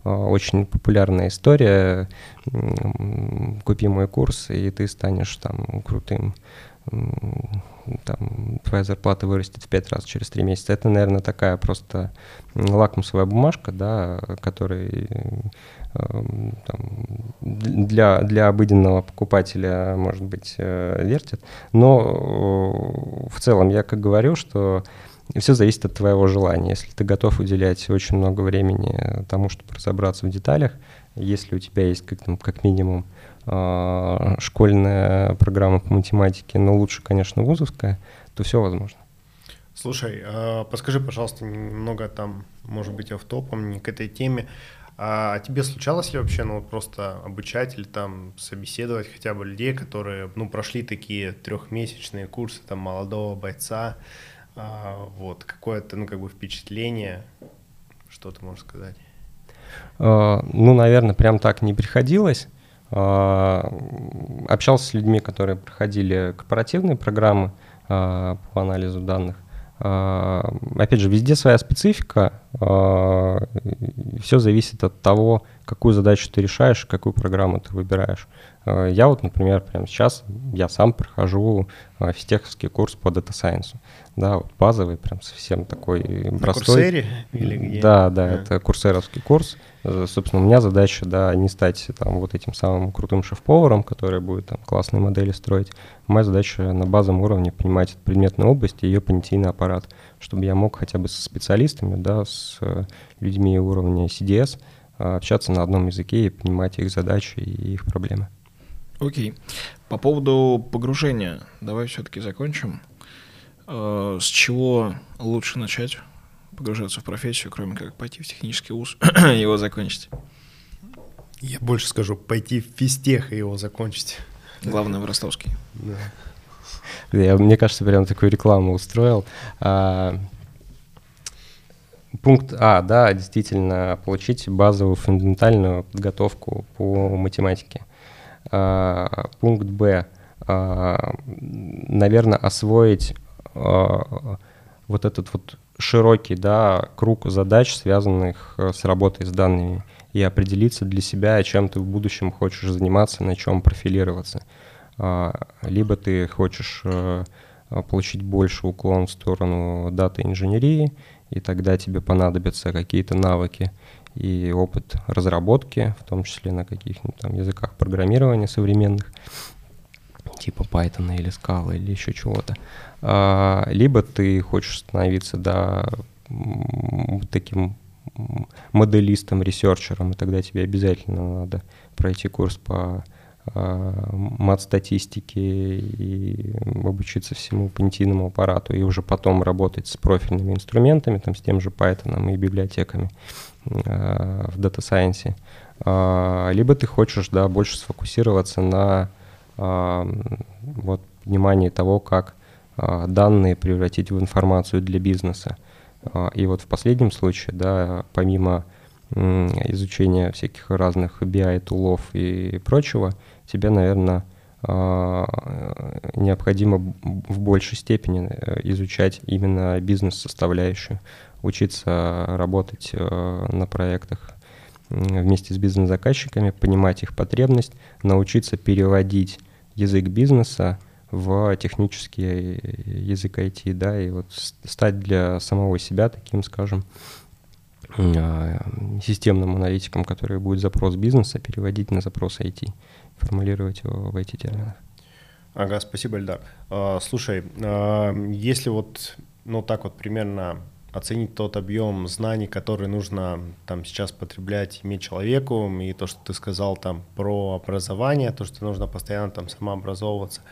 Э, очень популярная история. Купи мой курс, и ты станешь там крутым там, твоя зарплата вырастет в пять раз через три месяца. Это, наверное, такая просто лакмусовая бумажка, да, которой эм, там, для, для обыденного покупателя, может быть, э, вертит. Но в целом я как говорю, что все зависит от твоего желания. Если ты готов уделять очень много времени тому, чтобы разобраться в деталях, если у тебя есть как, как минимум э, школьная программа по математике, но лучше, конечно, вузовская, то все возможно. Слушай, э, подскажи, пожалуйста, немного там, может быть, автопом, не к этой теме. А тебе случалось ли вообще, ну, вот просто обучать или там собеседовать хотя бы людей, которые, ну, прошли такие трехмесячные курсы там молодого бойца, а, вот, какое-то, ну, как бы впечатление, что ты можешь сказать? А, ну, наверное, прям так не приходилось. А, общался с людьми, которые проходили корпоративные программы по анализу данных. Опять же, везде своя специфика. Все зависит от того, какую задачу ты решаешь, какую программу ты выбираешь. Я вот, например, прямо сейчас, я сам прохожу физтеховский курс по Data Science да, вот базовый, прям совсем такой На простой. Курсере или где? Да, да, а. это курсеровский курс. Э, собственно, у меня задача, да, не стать там вот этим самым крутым шеф-поваром, который будет там классные модели строить. Моя задача на базовом уровне понимать предметную область и ее понятийный аппарат, чтобы я мог хотя бы со специалистами, да, с э, людьми уровня CDS э, общаться на одном языке и понимать их задачи и их проблемы. Окей. По поводу погружения, давай все-таки закончим. Э, с чего лучше начать погружаться в профессию, кроме как пойти в технический вуз и его закончить? Я больше скажу, пойти в физтех и его закончить. Главное, в ростовский. Да. Я, мне кажется, прям такую рекламу устроил. А, пункт А, да, действительно, получить базовую фундаментальную подготовку по математике. А, пункт Б, а, наверное, освоить а, вот этот вот широкий да, круг задач, связанных э, с работой с данными, и определиться для себя, чем ты в будущем хочешь заниматься, на чем профилироваться. А, либо ты хочешь э, получить больше уклон в сторону дата-инженерии, и тогда тебе понадобятся какие-то навыки и опыт разработки, в том числе на каких-нибудь там языках программирования современных, типа Python или Scala или еще чего-то. А, либо ты хочешь становиться, да, таким моделистом, ресерчером, и тогда тебе обязательно надо пройти курс по мат-статистике и обучиться всему понятийному аппарату, и уже потом работать с профильными инструментами, там, с тем же Python и библиотеками а, в Data Science. Либо ты хочешь, да, больше сфокусироваться на вот, понимании того, как а, данные превратить в информацию для бизнеса. А, и вот в последнем случае, да, помимо изучения всяких разных BI-тулов и прочего, тебе, наверное, а, необходимо в большей степени э, изучать именно бизнес-составляющую, учиться работать э, на проектах вместе с бизнес-заказчиками, понимать их потребность, научиться переводить язык бизнеса в технический язык IT, да, и вот стать для самого себя таким, скажем, а, системным аналитиком, который будет запрос бизнеса переводить на запрос IT, формулировать его в IT-терминах. Ага, спасибо, Эльдар. А, слушай, а, если вот, ну так вот примерно оценить тот объем знаний, который нужно там сейчас потреблять, иметь человеку, и то, что ты сказал там про образование, то, что нужно постоянно там самообразовываться,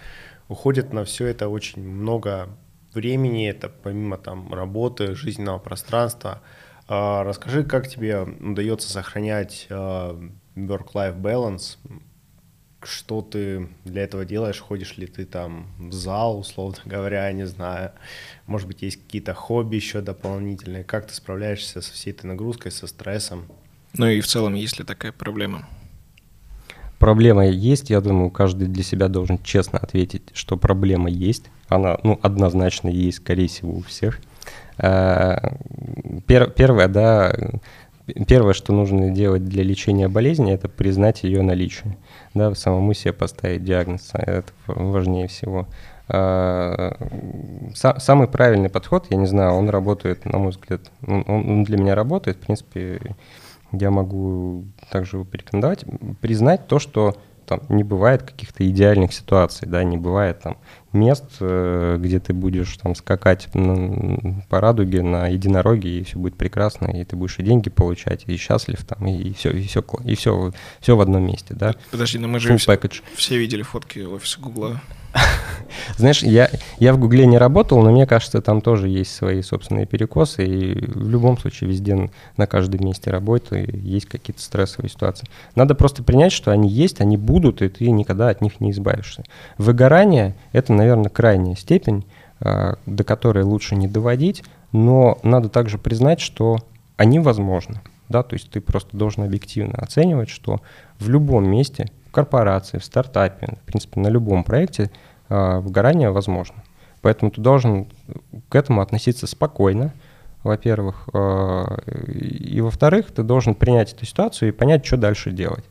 уходит на все это очень много времени, это помимо там работы, жизненного пространства. А, расскажи, как тебе удается сохранять work-life balance, что ты для этого делаешь, ходишь ли ты там в зал, условно говоря, не знаю, может быть, есть какие-то хобби еще дополнительные, как ты справляешься со всей этой нагрузкой, со стрессом? Ну и в целом, есть ли такая проблема? Проблема есть, я думаю, каждый для себя должен честно ответить, что проблема есть. Она, ну, однозначно есть, скорее всего, у всех. А, пер, первое, да, первое, что нужно делать для лечения болезни, это признать ее наличие. Да, самому себе поставить диагноз, это важнее всего. э, самый правильный подход, я не знаю, он работает, на мой взгляд, он для меня работает, в принципе, я могу также его порекомендовать, признать то, что там не бывает каких-то идеальных ситуаций, да, не бывает там мест, э, где ты будешь там скакать по радуге на единороге, и все будет прекрасно, и ты будешь и деньги получать, и счастлив там, и, все, и все, и все, все в одном месте, да. Подожди, но мы же все, все видели фотки офиса Гугла. Знаешь, я, я в Гугле не работал, но мне кажется, там тоже есть свои собственные перекосы, и в любом случае везде на каждом месте работы есть какие-то стрессовые ситуации. Надо просто принять, что они есть, они будут, и ты никогда от них не избавишься. Выгорание — это, наверное, крайняя степень, а, до которой лучше не доводить, но надо также признать, что они возможны. Да, то есть ты просто должен объективно оценивать, что в любом месте корпорации, в стартапе, в принципе, на любом проекте выгорание возможно. Поэтому ты должен к этому относиться спокойно, во-первых. Э, и, во-вторых, ты должен принять эту ситуацию и понять, что дальше делать.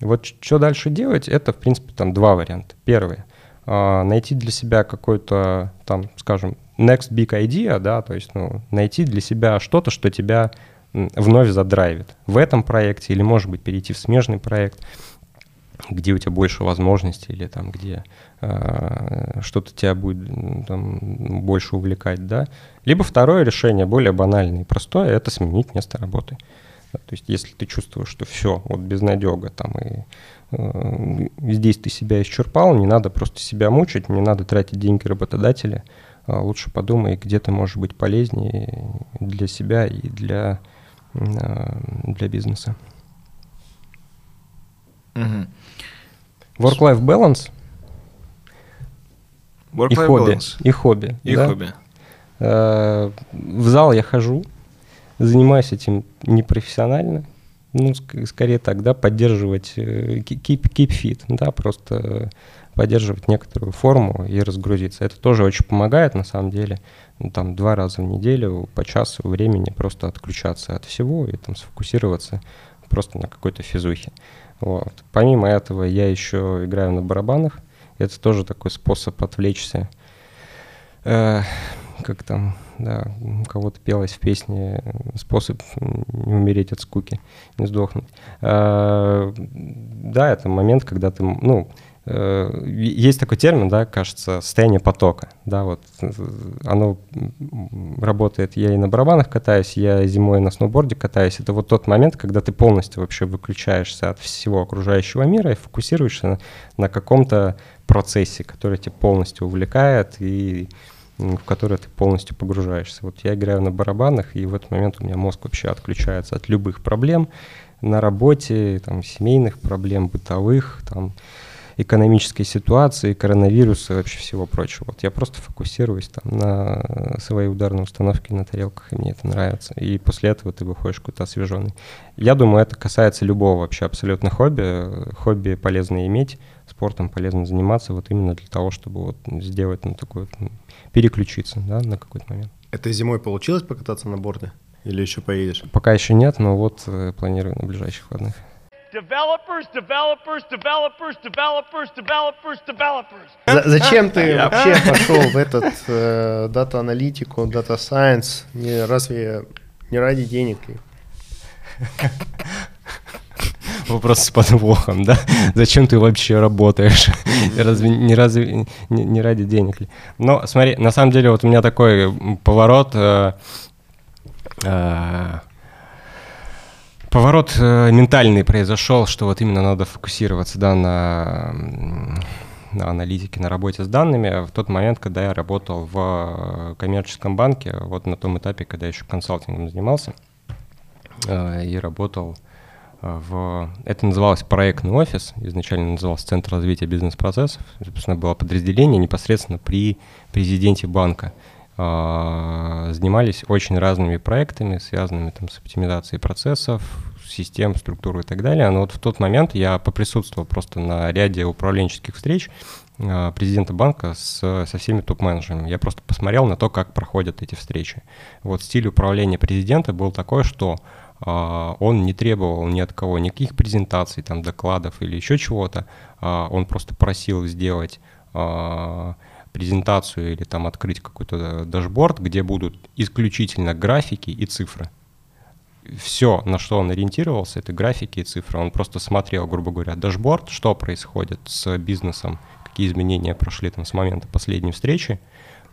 Вот что дальше делать, это, в принципе, там два варианта. Первый э, найти для себя какой-то, там, скажем, next big idea, да, то есть, ну, найти для себя что-то, что тебя вновь задрайвит в этом проекте или, может быть, перейти в смежный проект где у тебя больше возможностей или там где э, что-то тебя будет там, больше увлекать, да. Либо второе решение, более банальное и простое, это сменить место работы. Да, то есть если ты чувствуешь, что все, вот безнадега там и э, здесь ты себя исчерпал, не надо просто себя мучить, не надо тратить деньги работодателя, э, лучше подумай, где ты можешь быть полезнее для себя и для, э, для бизнеса. Угу. Work-life balance Work и хобби. Balance. И хобби. И да? хобби. Э, в зал я хожу, занимаюсь этим непрофессионально. Ну, скорее так, да, поддерживать, э, keep, keep fit, да, просто поддерживать некоторую форму и разгрузиться. Это тоже очень помогает, на самом деле. Ну, там два раза в неделю по часу времени просто отключаться от всего и там сфокусироваться просто на какой-то физухе. Вот. Помимо этого, я еще играю на барабанах. Это тоже такой способ отвлечься. Э, как там, да, у кого-то пелось в песне способ не умереть от скуки, не сдохнуть. Э, да, это момент, когда ты, ну, Э, есть такой термин, да, кажется, состояние потока, да, вот оно работает, я и на барабанах катаюсь, я зимой на сноуборде катаюсь, это вот тот момент, когда ты полностью вообще выключаешься от всего окружающего мира и фокусируешься на, на каком-то процессе, который тебя полностью увлекает и в который ты полностью погружаешься. Вот я играю на барабанах, и в этот момент у меня мозг вообще отключается от любых проблем на работе, там, семейных проблем, бытовых, там, экономической ситуации, коронавируса и вообще всего прочего. Вот я просто фокусируюсь там на своей ударной установке на тарелках, и мне это нравится. И после этого ты выходишь какой-то освеженный. Я думаю, это касается любого вообще абсолютно хобби. Хобби полезно иметь, спортом полезно заниматься вот именно для того, чтобы вот сделать ну, такой вот, переключиться да, на какой-то момент. Это зимой получилось покататься на борде? Или еще поедешь? Пока еще нет, но вот э, планирую на ближайших выходных. Developers, developers, developers, developers, developers, developers. зачем ты вообще пошел в этот э, дата-аналитику, дата-сайенс? Не, разве не ради денег ли? Вопрос с подвохом, да? Зачем ты вообще работаешь? Разве не, разве, не, не ради денег ли? Но смотри, на самом деле вот у меня такой поворот... Э, э, поворот э, ментальный произошел, что вот именно надо фокусироваться да, на, на аналитике, на работе с данными. В тот момент, когда я работал в коммерческом банке, вот на том этапе, когда я еще консалтингом занимался, э, и работал э, в... Это называлось проектный офис, изначально назывался Центр развития бизнес-процессов. Собственно, было подразделение непосредственно при президенте банка. А, занимались очень разными проектами, связанными там, с оптимизацией процессов, систем, структуры и так далее. Но вот в тот момент я поприсутствовал просто на ряде управленческих встреч а, президента банка с, со всеми топ-менеджерами. Я просто посмотрел на то, как проходят эти встречи. Вот стиль управления президента был такой, что Uh, он не требовал ни от кого никаких презентаций, там, докладов или еще чего-то. Он просто просил сделать презентацию или там открыть какой-то дашборд, где будут исключительно графики и цифры. Все, на что он ориентировался, это графики и цифры. Он просто смотрел, грубо говоря, дашборд, что происходит с бизнесом, какие изменения прошли там с момента последней встречи,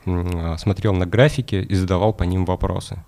смотрел на графики и задавал по ним вопросы.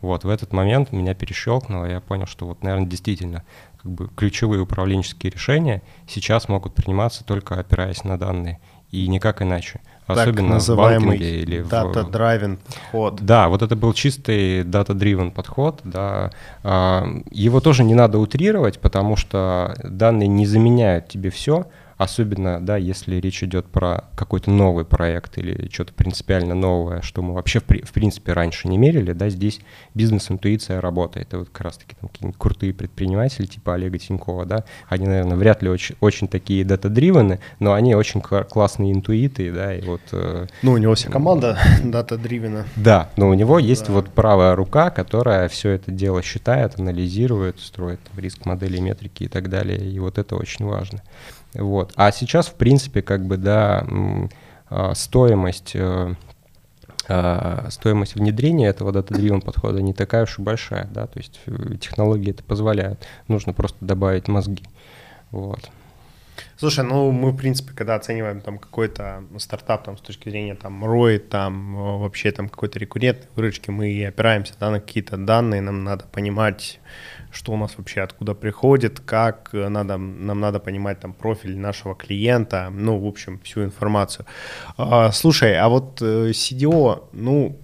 Вот, в этот момент меня перещелкнуло, я понял, что вот, наверное, действительно как бы ключевые управленческие решения сейчас могут приниматься только опираясь на данные и никак иначе. Особенно так в или data-driven подход. Да, вот это был чистый data-driven подход. Да. А, его тоже не надо утрировать, потому что данные не заменяют тебе все, Особенно, да, если речь идет про какой-то новый проект или что-то принципиально новое, что мы вообще в, в принципе раньше не мерили, да, здесь бизнес-интуиция работает. Это вот как раз-таки там какие-нибудь крутые предприниматели типа Олега Тинькова, да, они, наверное, вряд ли очень, очень такие дата-дривены, но они очень классные интуиты, да, и вот... Э, ну, у него вся команда дата-дривена. Да, но у него есть да. вот правая рука, которая все это дело считает, анализирует, строит риск модели, метрики и так далее, и вот это очень важно. Вот. А сейчас, в принципе, как бы, да, а, стоимость э, а, стоимость внедрения этого дата-дривен подхода не такая уж и большая, да, то есть э, технологии это позволяют, нужно просто добавить мозги, вот. Слушай, ну мы, в принципе, когда оцениваем там какой-то стартап там, с точки зрения там ROI, там вообще там какой-то рекуррентной выручки, мы опираемся да, на какие-то данные, нам надо понимать, что у нас вообще откуда приходит, как э, надо, нам надо понимать там профиль нашего клиента, ну, в общем, всю информацию. А, слушай, а вот э, CDO, ну,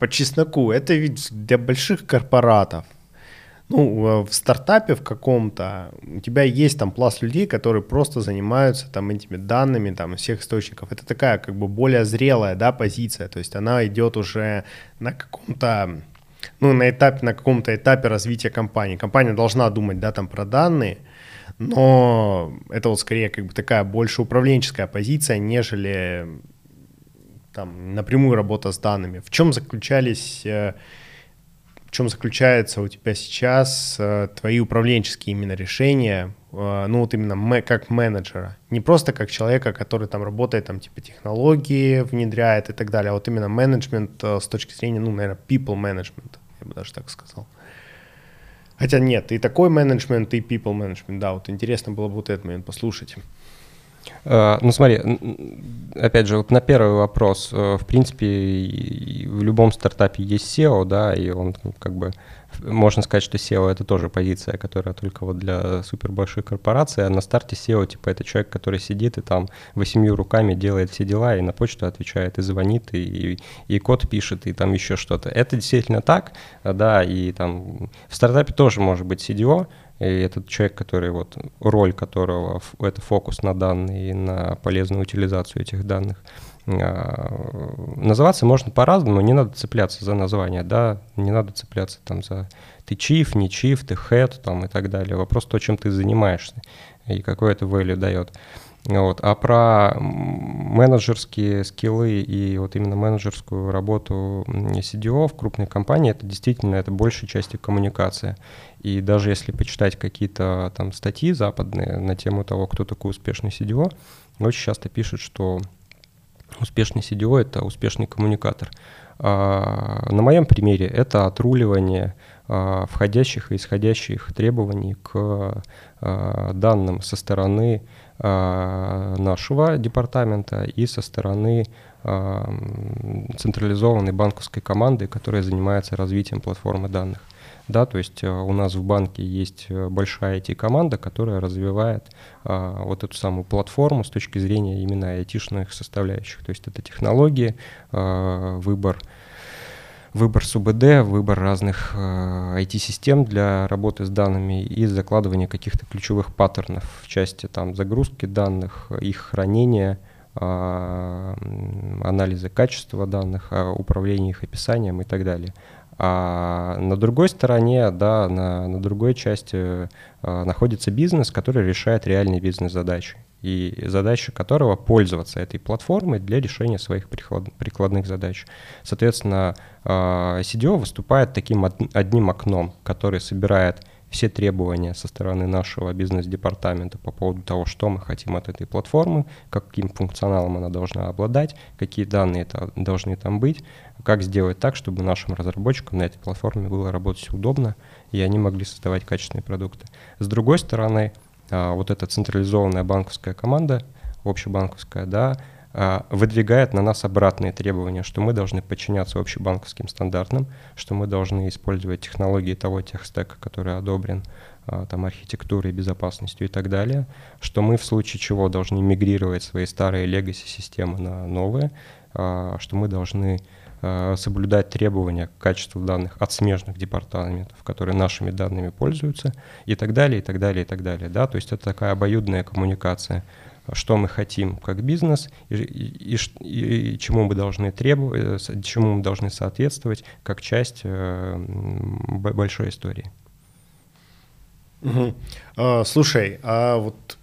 по чесноку, это ведь для больших корпоратов. Ну, в стартапе в каком-то у тебя есть там пласт людей, которые просто занимаются там этими данными там всех источников. Это такая как бы более зрелая, да, позиция. То есть она идет уже на каком-то ну, на этапе, на каком-то этапе развития компании. Компания должна думать, да, там про данные, но это вот скорее как бы такая больше управленческая позиция, нежели там напрямую работа с данными. В чем заключались, э, чем заключается у тебя сейчас э, твои управленческие именно решения, э, ну вот именно как менеджера, не просто как человека, который там работает, там типа технологии внедряет и так далее, а вот именно менеджмент с точки зрения, ну, наверное, people management я бы даже так сказал. Хотя нет, и такой менеджмент, и people management, да, вот интересно было бы вот этот момент послушать. Uh, ну смотри, опять же, вот на первый вопрос, uh, в принципе, в любом стартапе есть SEO, да, и он как бы можно сказать, что SEO это тоже позиция, которая только вот для супер большой корпорации, а на старте SEO типа это человек, который сидит и там восемью руками делает все дела и на почту отвечает, и звонит, и, и код пишет, и там еще что-то. Это действительно так, да, и там в стартапе тоже может быть CDO, и этот человек, который вот роль которого это фокус на данные и на полезную утилизацию этих данных. А, называться можно по-разному, не надо цепляться за название, да, не надо цепляться там за ты чиф, не чиф, ты head там и так далее. Вопрос то, чем ты занимаешься и какой это value дает. Вот. А про менеджерские скиллы и вот именно менеджерскую работу CDO в крупной компании, это действительно это большей части коммуникация. И даже если почитать какие-то там статьи западные на тему того, кто такой успешный CDO, очень часто пишут, что Успешный CDO — это успешный коммуникатор. А, на моем примере это отруливание а, входящих и исходящих требований к а, данным со стороны нашего департамента и со стороны централизованной банковской команды, которая занимается развитием платформы данных да, то есть э, у нас в банке есть э, большая IT-команда, которая развивает а, вот эту самую платформу с точки зрения именно айтишных составляющих, то есть это технологии, а, выбор выбор СУБД, выбор разных э, IT-систем для работы с данными и закладывание каких-то ключевых паттернов в части там загрузки данных, их хранения, э, анализа качества данных, э, управления их описанием и так далее. А на другой стороне, да, на, на другой части а, находится бизнес, который решает реальные бизнес-задачи. И задача которого пользоваться этой платформой для решения своих приклад, прикладных задач. Соответственно, а, CDO выступает таким од, одним окном, который собирает все требования со стороны нашего бизнес-департамента по поводу того, что мы хотим от этой платформы, каким функционалом она должна обладать, какие данные это должны там быть, как сделать так, чтобы нашим разработчикам на этой платформе было работать удобно, и они могли создавать качественные продукты. С другой стороны, а, вот эта централизованная банковская команда, общебанковская, да, выдвигает на нас обратные требования, что мы должны подчиняться общебанковским стандартам, что мы должны использовать технологии того техстека, который одобрен а, там, архитектурой, безопасностью и так далее, что мы в случае чего должны мигрировать свои старые legacy-системы на новые, а, что мы должны соблюдать требования к качеству данных от смежных департаментов, которые нашими данными пользуются, и так далее, и так далее, и так далее. Да? То есть это такая обоюдная коммуникация – что мы хотим как бизнес и, и, и, и чему мы должны требовать, э, чему мы должны соответствовать как часть э, большой истории. Угу. А, слушай, а вот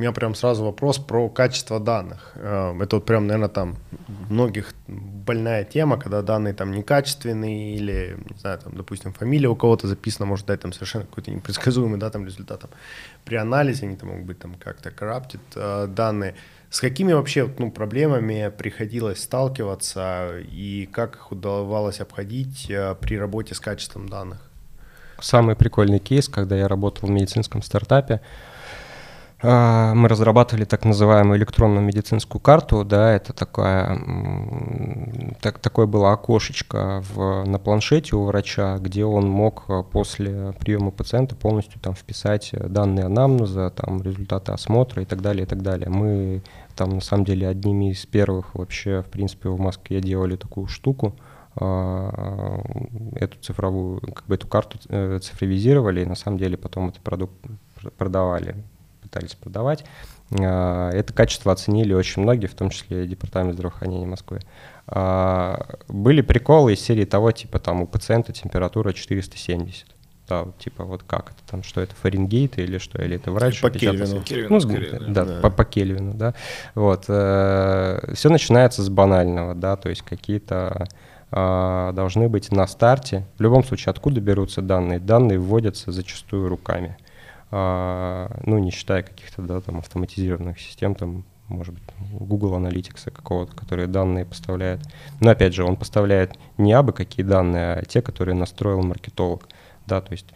меня прям сразу вопрос про качество данных. Э, это вот прям, наверное, там многих больная тема, когда данные там некачественные или, не знаю, там, допустим, фамилия у кого-то записана, может дать там совершенно какой-то непредсказуемый, да, там результат. При анализе они там могут быть там как-то corrupted э, данные. С какими вообще ну, проблемами приходилось сталкиваться и как их удавалось обходить э, при работе с качеством данных? Самый прикольный кейс, когда я работал в медицинском стартапе, мы разрабатывали так называемую электронную медицинскую карту, да, это такая, так, такое было окошечко в, на планшете у врача, где он мог а, после приема пациента полностью там вписать данные анамнеза, там результаты осмотра и так далее, и так далее. Мы там на самом деле одними из первых вообще, в принципе, в Москве делали такую штуку, а, эту цифровую, как бы эту карту э, цифровизировали, и на самом деле потом этот продукт продавали пытались продавать. А, это качество оценили очень многие, в том числе Департамент здравоохранения Москвы. А, были приколы из серии того, типа там у пациента температура 470 да, типа вот как это там, что это Фаренгейт или что, или это врач? По Кельвину. Кельвину ну, скорее, да, да, да. По, по Кельвину, да. Вот, э, все начинается с банального, да, то есть какие-то э, должны быть на старте. В любом случае, откуда берутся данные? Данные вводятся зачастую руками. А, ну, не считая каких-то, да, там, автоматизированных систем, там, может быть, Google Analytics какого-то, которые данные поставляет. Но, опять же, он поставляет не абы какие данные, а те, которые настроил маркетолог, да, то есть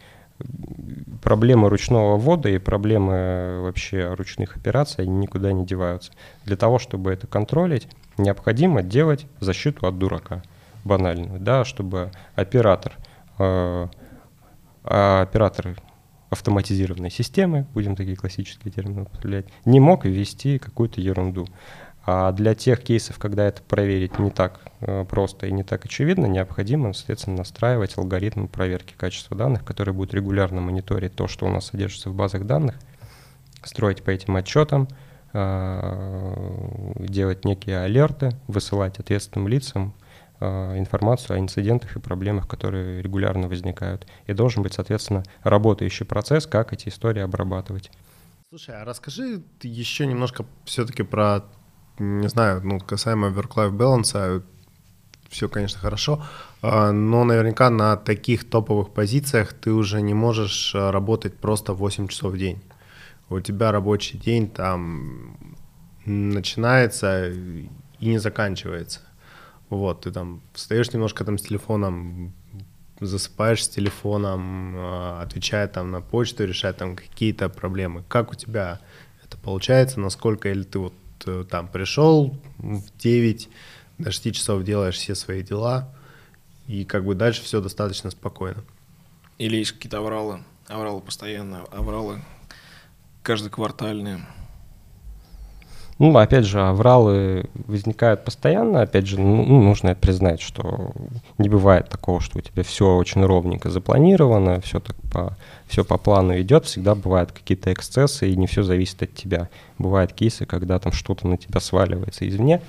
проблемы ручного ввода и проблемы вообще ручных операций, они никуда не деваются. Для того, чтобы это контролить, необходимо делать защиту от дурака банальную, да, чтобы оператор, э, а оператор автоматизированной системы, будем такие классические термины употреблять, не мог ввести какую-то ерунду. А для тех кейсов, когда это проверить не так э, просто и не так очевидно, необходимо, соответственно, настраивать алгоритм проверки качества данных, который будет регулярно мониторить то, что у нас содержится в базах данных, строить по этим отчетам, э, делать некие алерты, высылать ответственным лицам, информацию о инцидентах и проблемах, которые регулярно возникают. И должен быть, соответственно, работающий процесс, как эти истории обрабатывать. Слушай, а расскажи еще немножко все-таки про, не знаю, ну, касаемо work-life balance, все, конечно, хорошо, а, но наверняка на таких топовых позициях ты уже не можешь работать просто 8 часов в день. У тебя рабочий день там начинается и не заканчивается. Вот, ты там встаешь немножко там с телефоном, засыпаешь с телефоном, а, отвечая там на почту, решая там какие-то проблемы. Как у тебя это получается, насколько, или ты вот э, там пришел в 9, до 6 часов делаешь все свои дела, и как бы дальше все достаточно спокойно. Или есть какие-то авралы, авралы постоянно, авралы каждый квартальные. Ну, опять же, авралы возникают постоянно. Опять же, ну, ну, нужно признать, что не бывает такого, что у тебя все очень ровненько запланировано, все так по, все по плану идет. Всегда бывают какие-то эксцессы, и не все зависит от тебя. Бывают кейсы, когда там что-то на тебя сваливается извне.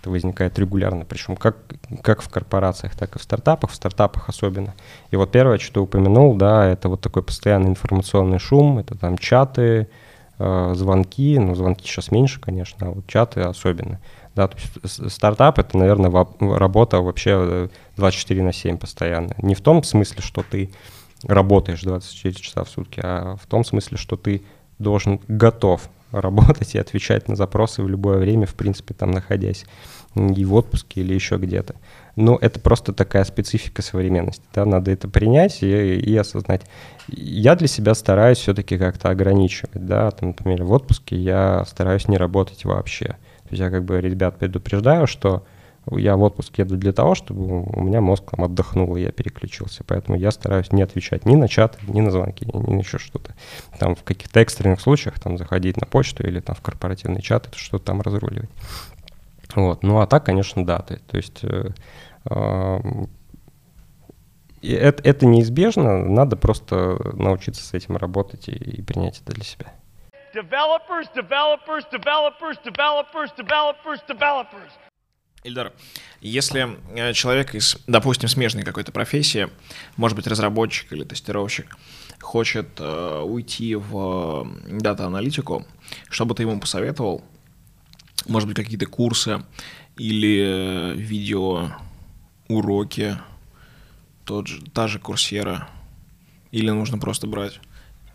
Это возникает регулярно, причем как, как в корпорациях, так и в стартапах, в стартапах особенно. И вот первое, что упомянул, да, это вот такой постоянный информационный шум, это там чаты, звонки, ну, звонки сейчас меньше, конечно, а вот чаты особенно. Да, то есть стартап — это, наверное, работа вообще 24 на 7 постоянно. Не в том смысле, что ты работаешь 24 часа в сутки, а в том смысле, что ты должен готов работать и отвечать на запросы в любое время, в принципе, там находясь и в отпуске или еще где-то. Но это просто такая специфика современности. Да? Надо это принять и, и осознать. Я для себя стараюсь все-таки как-то ограничивать. Да? Там, например, в отпуске я стараюсь не работать вообще. То есть я как бы ребят предупреждаю, что я в отпуск еду для того, чтобы у меня мозг там отдохнул, и я переключился. Поэтому я стараюсь не отвечать ни на чат, ни на звонки, ни на еще что-то. Там в каких-то экстренных случаях там заходить на почту или там в корпоративный чат, это что-то там разруливать. Вот. Ну а так, конечно, да. Ты, то есть э, э, это, это неизбежно, надо просто научиться с этим работать и, и принять это для себя. Developers, developers, developers, developers, developers, developers. Ильдар, если э, человек из, допустим, смежной какой-то профессии, может быть, разработчик или тестировщик, хочет э, уйти в э, дата-аналитику, что бы ты ему посоветовал? Может быть, какие-то курсы или э, видео уроки, тот же, та же курсера, или нужно просто брать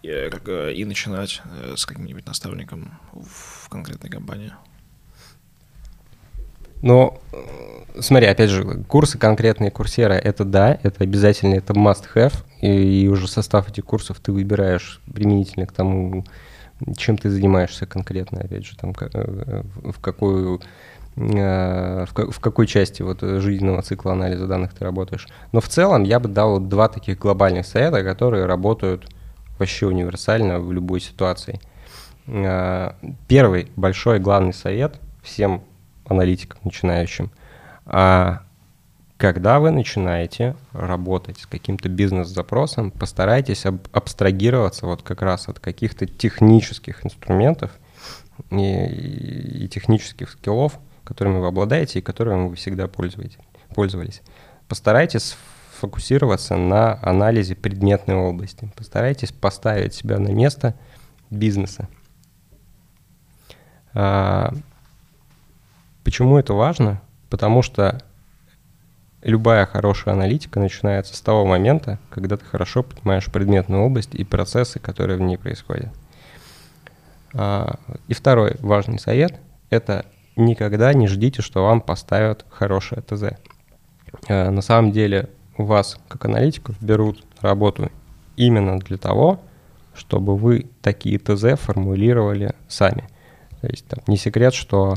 и, как, и начинать с каким-нибудь наставником в конкретной компании? Но, э, смотри, опять же, курсы конкретные курсера, это да, это обязательно, это must-have, и, и уже состав этих курсов ты выбираешь применительно к тому, чем ты занимаешься конкретно, опять же, там, э, в какую э, в, какой части вот жизненного цикла анализа данных ты работаешь. Но в целом я бы дал два таких глобальных совета, которые работают вообще универсально в любой ситуации. Первый большой главный совет всем аналитикам начинающим. Когда вы начинаете работать с каким-то бизнес-запросом, постарайтесь аб- абстрагироваться вот как раз от каких-то технических инструментов и, и технических скиллов, которыми вы обладаете и которыми вы всегда пользовались. Постарайтесь фокусироваться на анализе предметной области. Постарайтесь поставить себя на место бизнеса. А, Почему это важно? Потому что любая хорошая аналитика начинается с того момента, когда ты хорошо понимаешь предметную область и процессы, которые в ней происходят. А, и второй важный совет – это никогда не ждите, что вам поставят хорошее ТЗ. А, на самом деле вас, как аналитиков, берут работу именно для того, чтобы вы такие ТЗ формулировали сами. То есть там, не секрет, что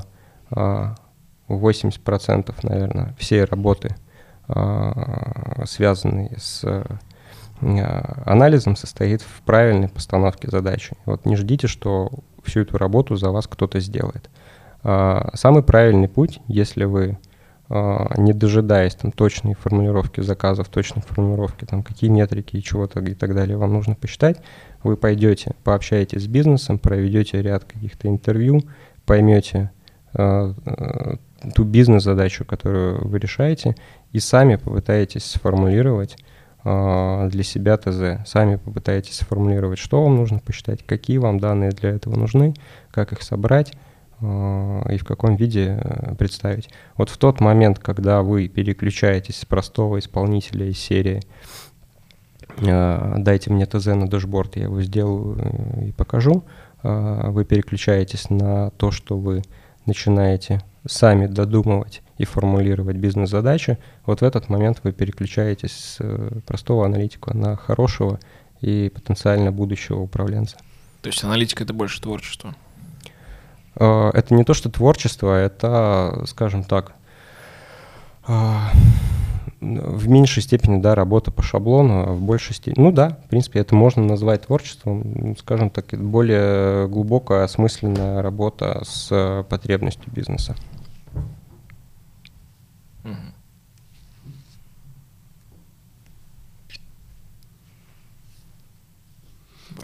80%, а, наверное, всей работы, а, связанной с а, анализом, состоит в правильной постановке задачи. Вот не ждите, что всю эту работу за вас кто-то сделает. Самый правильный путь, если вы не дожидаясь там точной формулировки заказов, точной формулировки, там какие метрики и чего-то и так далее вам нужно посчитать, вы пойдете, пообщаетесь с бизнесом, проведете ряд каких-то интервью, поймете Э, э, ту бизнес-задачу, которую вы решаете, и сами попытаетесь сформулировать э, для себя ТЗ. Сами попытаетесь сформулировать, что вам нужно посчитать, какие вам данные для этого нужны, как их собрать и в каком виде представить. Вот в тот момент, когда вы переключаетесь с простого исполнителя из серии «дайте мне ТЗ на дашборд, я его сделаю и покажу», вы переключаетесь на то, что вы начинаете сами додумывать и формулировать бизнес-задачи, вот в этот момент вы переключаетесь с э, простого аналитика на хорошего и потенциально будущего управленца. То есть аналитика — это больше творчество? Э, это не то, что творчество, это, скажем так, э, в меньшей степени, да, работа по шаблону, а в большей степени, ну да, в принципе, это можно назвать творчеством, скажем так, более глубокая, осмысленная работа с потребностью бизнеса.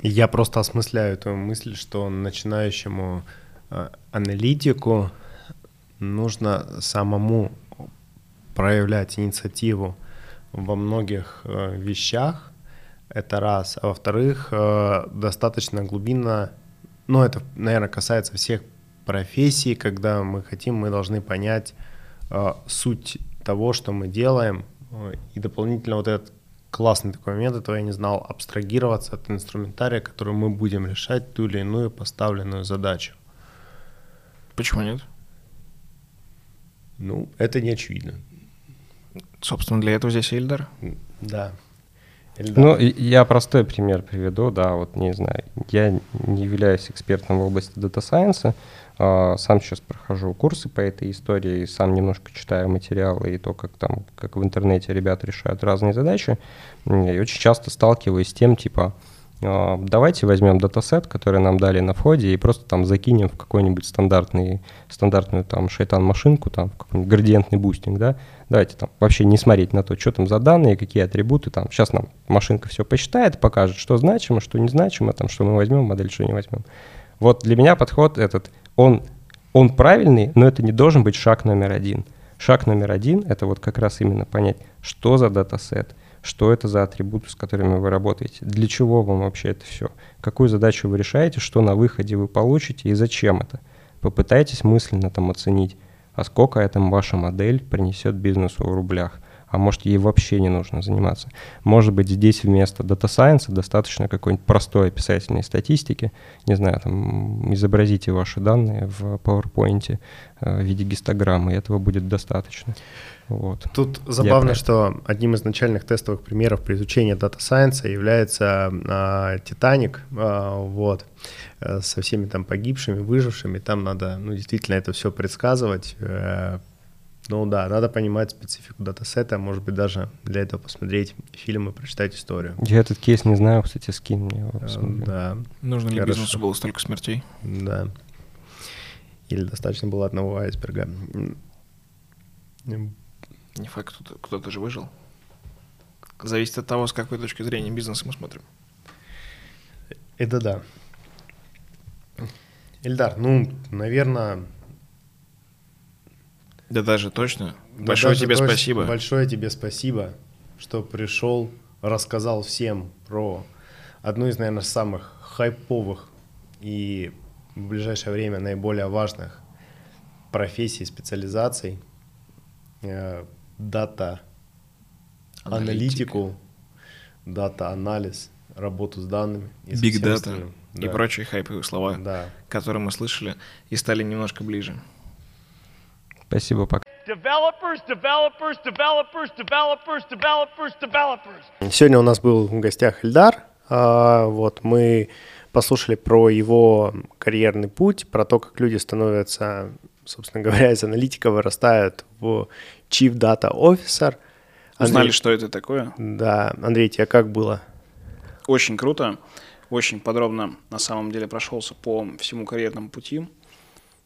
Я просто осмысляю эту мысль, что начинающему э, аналитику нужно самому проявлять инициативу во многих э, вещах, это раз. А во-вторых, э, достаточно глубинно, ну это, наверное, касается всех профессий, когда мы хотим, мы должны понять э, суть того, что мы делаем, и дополнительно вот этот классный такой момент, этого я не знал, абстрагироваться от инструментария, который мы будем решать ту или иную поставленную задачу. Почему нет? Ну, это не очевидно. Собственно, для этого здесь Ильдар. Да. Эльдар. Ну, я простой пример приведу, да, вот не знаю, я не являюсь экспертом в области дата сайенса, сам сейчас прохожу курсы по этой истории, сам немножко читаю материалы и то, как там, как в интернете ребята решают разные задачи, и очень часто сталкиваюсь с тем, типа, а, давайте возьмем датасет, который нам дали на входе, и просто там закинем в какой-нибудь стандартный, стандартную там шайтан-машинку, там какой-нибудь градиентный бустинг, да, давайте там вообще не смотреть на то, что там за данные, какие атрибуты там. Сейчас нам машинка все посчитает, покажет, что значимо, что не значимо, там, что мы возьмем модель, что не возьмем. Вот для меня подход этот, он, он правильный, но это не должен быть шаг номер один. Шаг номер один — это вот как раз именно понять, что за датасет — что это за атрибуты, с которыми вы работаете, для чего вам вообще это все, какую задачу вы решаете, что на выходе вы получите и зачем это. Попытайтесь мысленно там оценить, а сколько эта ваша модель принесет бизнесу в рублях а может ей вообще не нужно заниматься. Может быть, здесь вместо Data Science достаточно какой-нибудь простой описательной статистики, не знаю, там, изобразите ваши данные в PowerPoint э, в виде гистограммы, и этого будет достаточно. Вот. Тут забавно, что одним из начальных тестовых примеров при изучении Data Science является а, Титаник, а, вот, э, со всеми там погибшими, выжившими, там надо, ну, действительно это все предсказывать, э, ну да, надо понимать специфику датасета, может быть, даже для этого посмотреть фильмы, прочитать историю. Я этот кейс не знаю, кстати, скинь мне его. Посмотрю. Да. Нужно ли Хорошо. бизнесу было столько смертей? Да. Или достаточно было одного айсберга. Не факт, кто-то, кто-то же выжил. Зависит от того, с какой точки зрения бизнеса мы смотрим. Это да. Эльдар, ну, наверное, да даже точно. Да большое даже тебе точно, спасибо. Большое тебе спасибо, что пришел, рассказал всем про одну из, наверное, самых хайповых и в ближайшее время наиболее важных профессий, специализаций, э, дата аналитику, дата анализ, работу с данными. Big Data и прочие хайповые слова, да. которые мы слышали и стали немножко ближе. Спасибо, пока. Developers, developers, developers, developers, developers, developers. Сегодня у нас был в гостях Эльдар. А, вот мы послушали про его карьерный путь, про то, как люди становятся, собственно говоря, из аналитика вырастают в Chief Data Officer. Андрей... Узнали, что это такое? Да. Андрей, тебе как было? Очень круто. Очень подробно на самом деле прошелся по всему карьерному пути.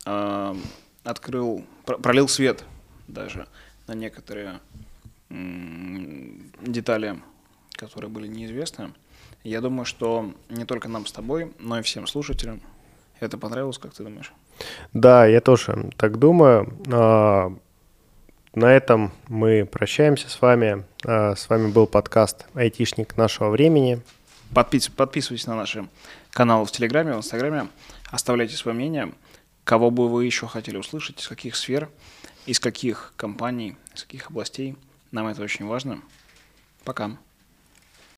А, открыл, пролил свет даже на некоторые детали, которые были неизвестны. Я думаю, что не только нам с тобой, но и всем слушателям это понравилось, как ты думаешь? Да, я тоже так думаю. А, на этом мы прощаемся с вами. А, с вами был подкаст «Айтишник нашего времени». Подписывайтесь на наши каналы в Телеграме, в Инстаграме. Оставляйте свое мнение. Кого бы вы еще хотели услышать, из каких сфер, из каких компаний, из каких областей. Нам это очень важно. Пока.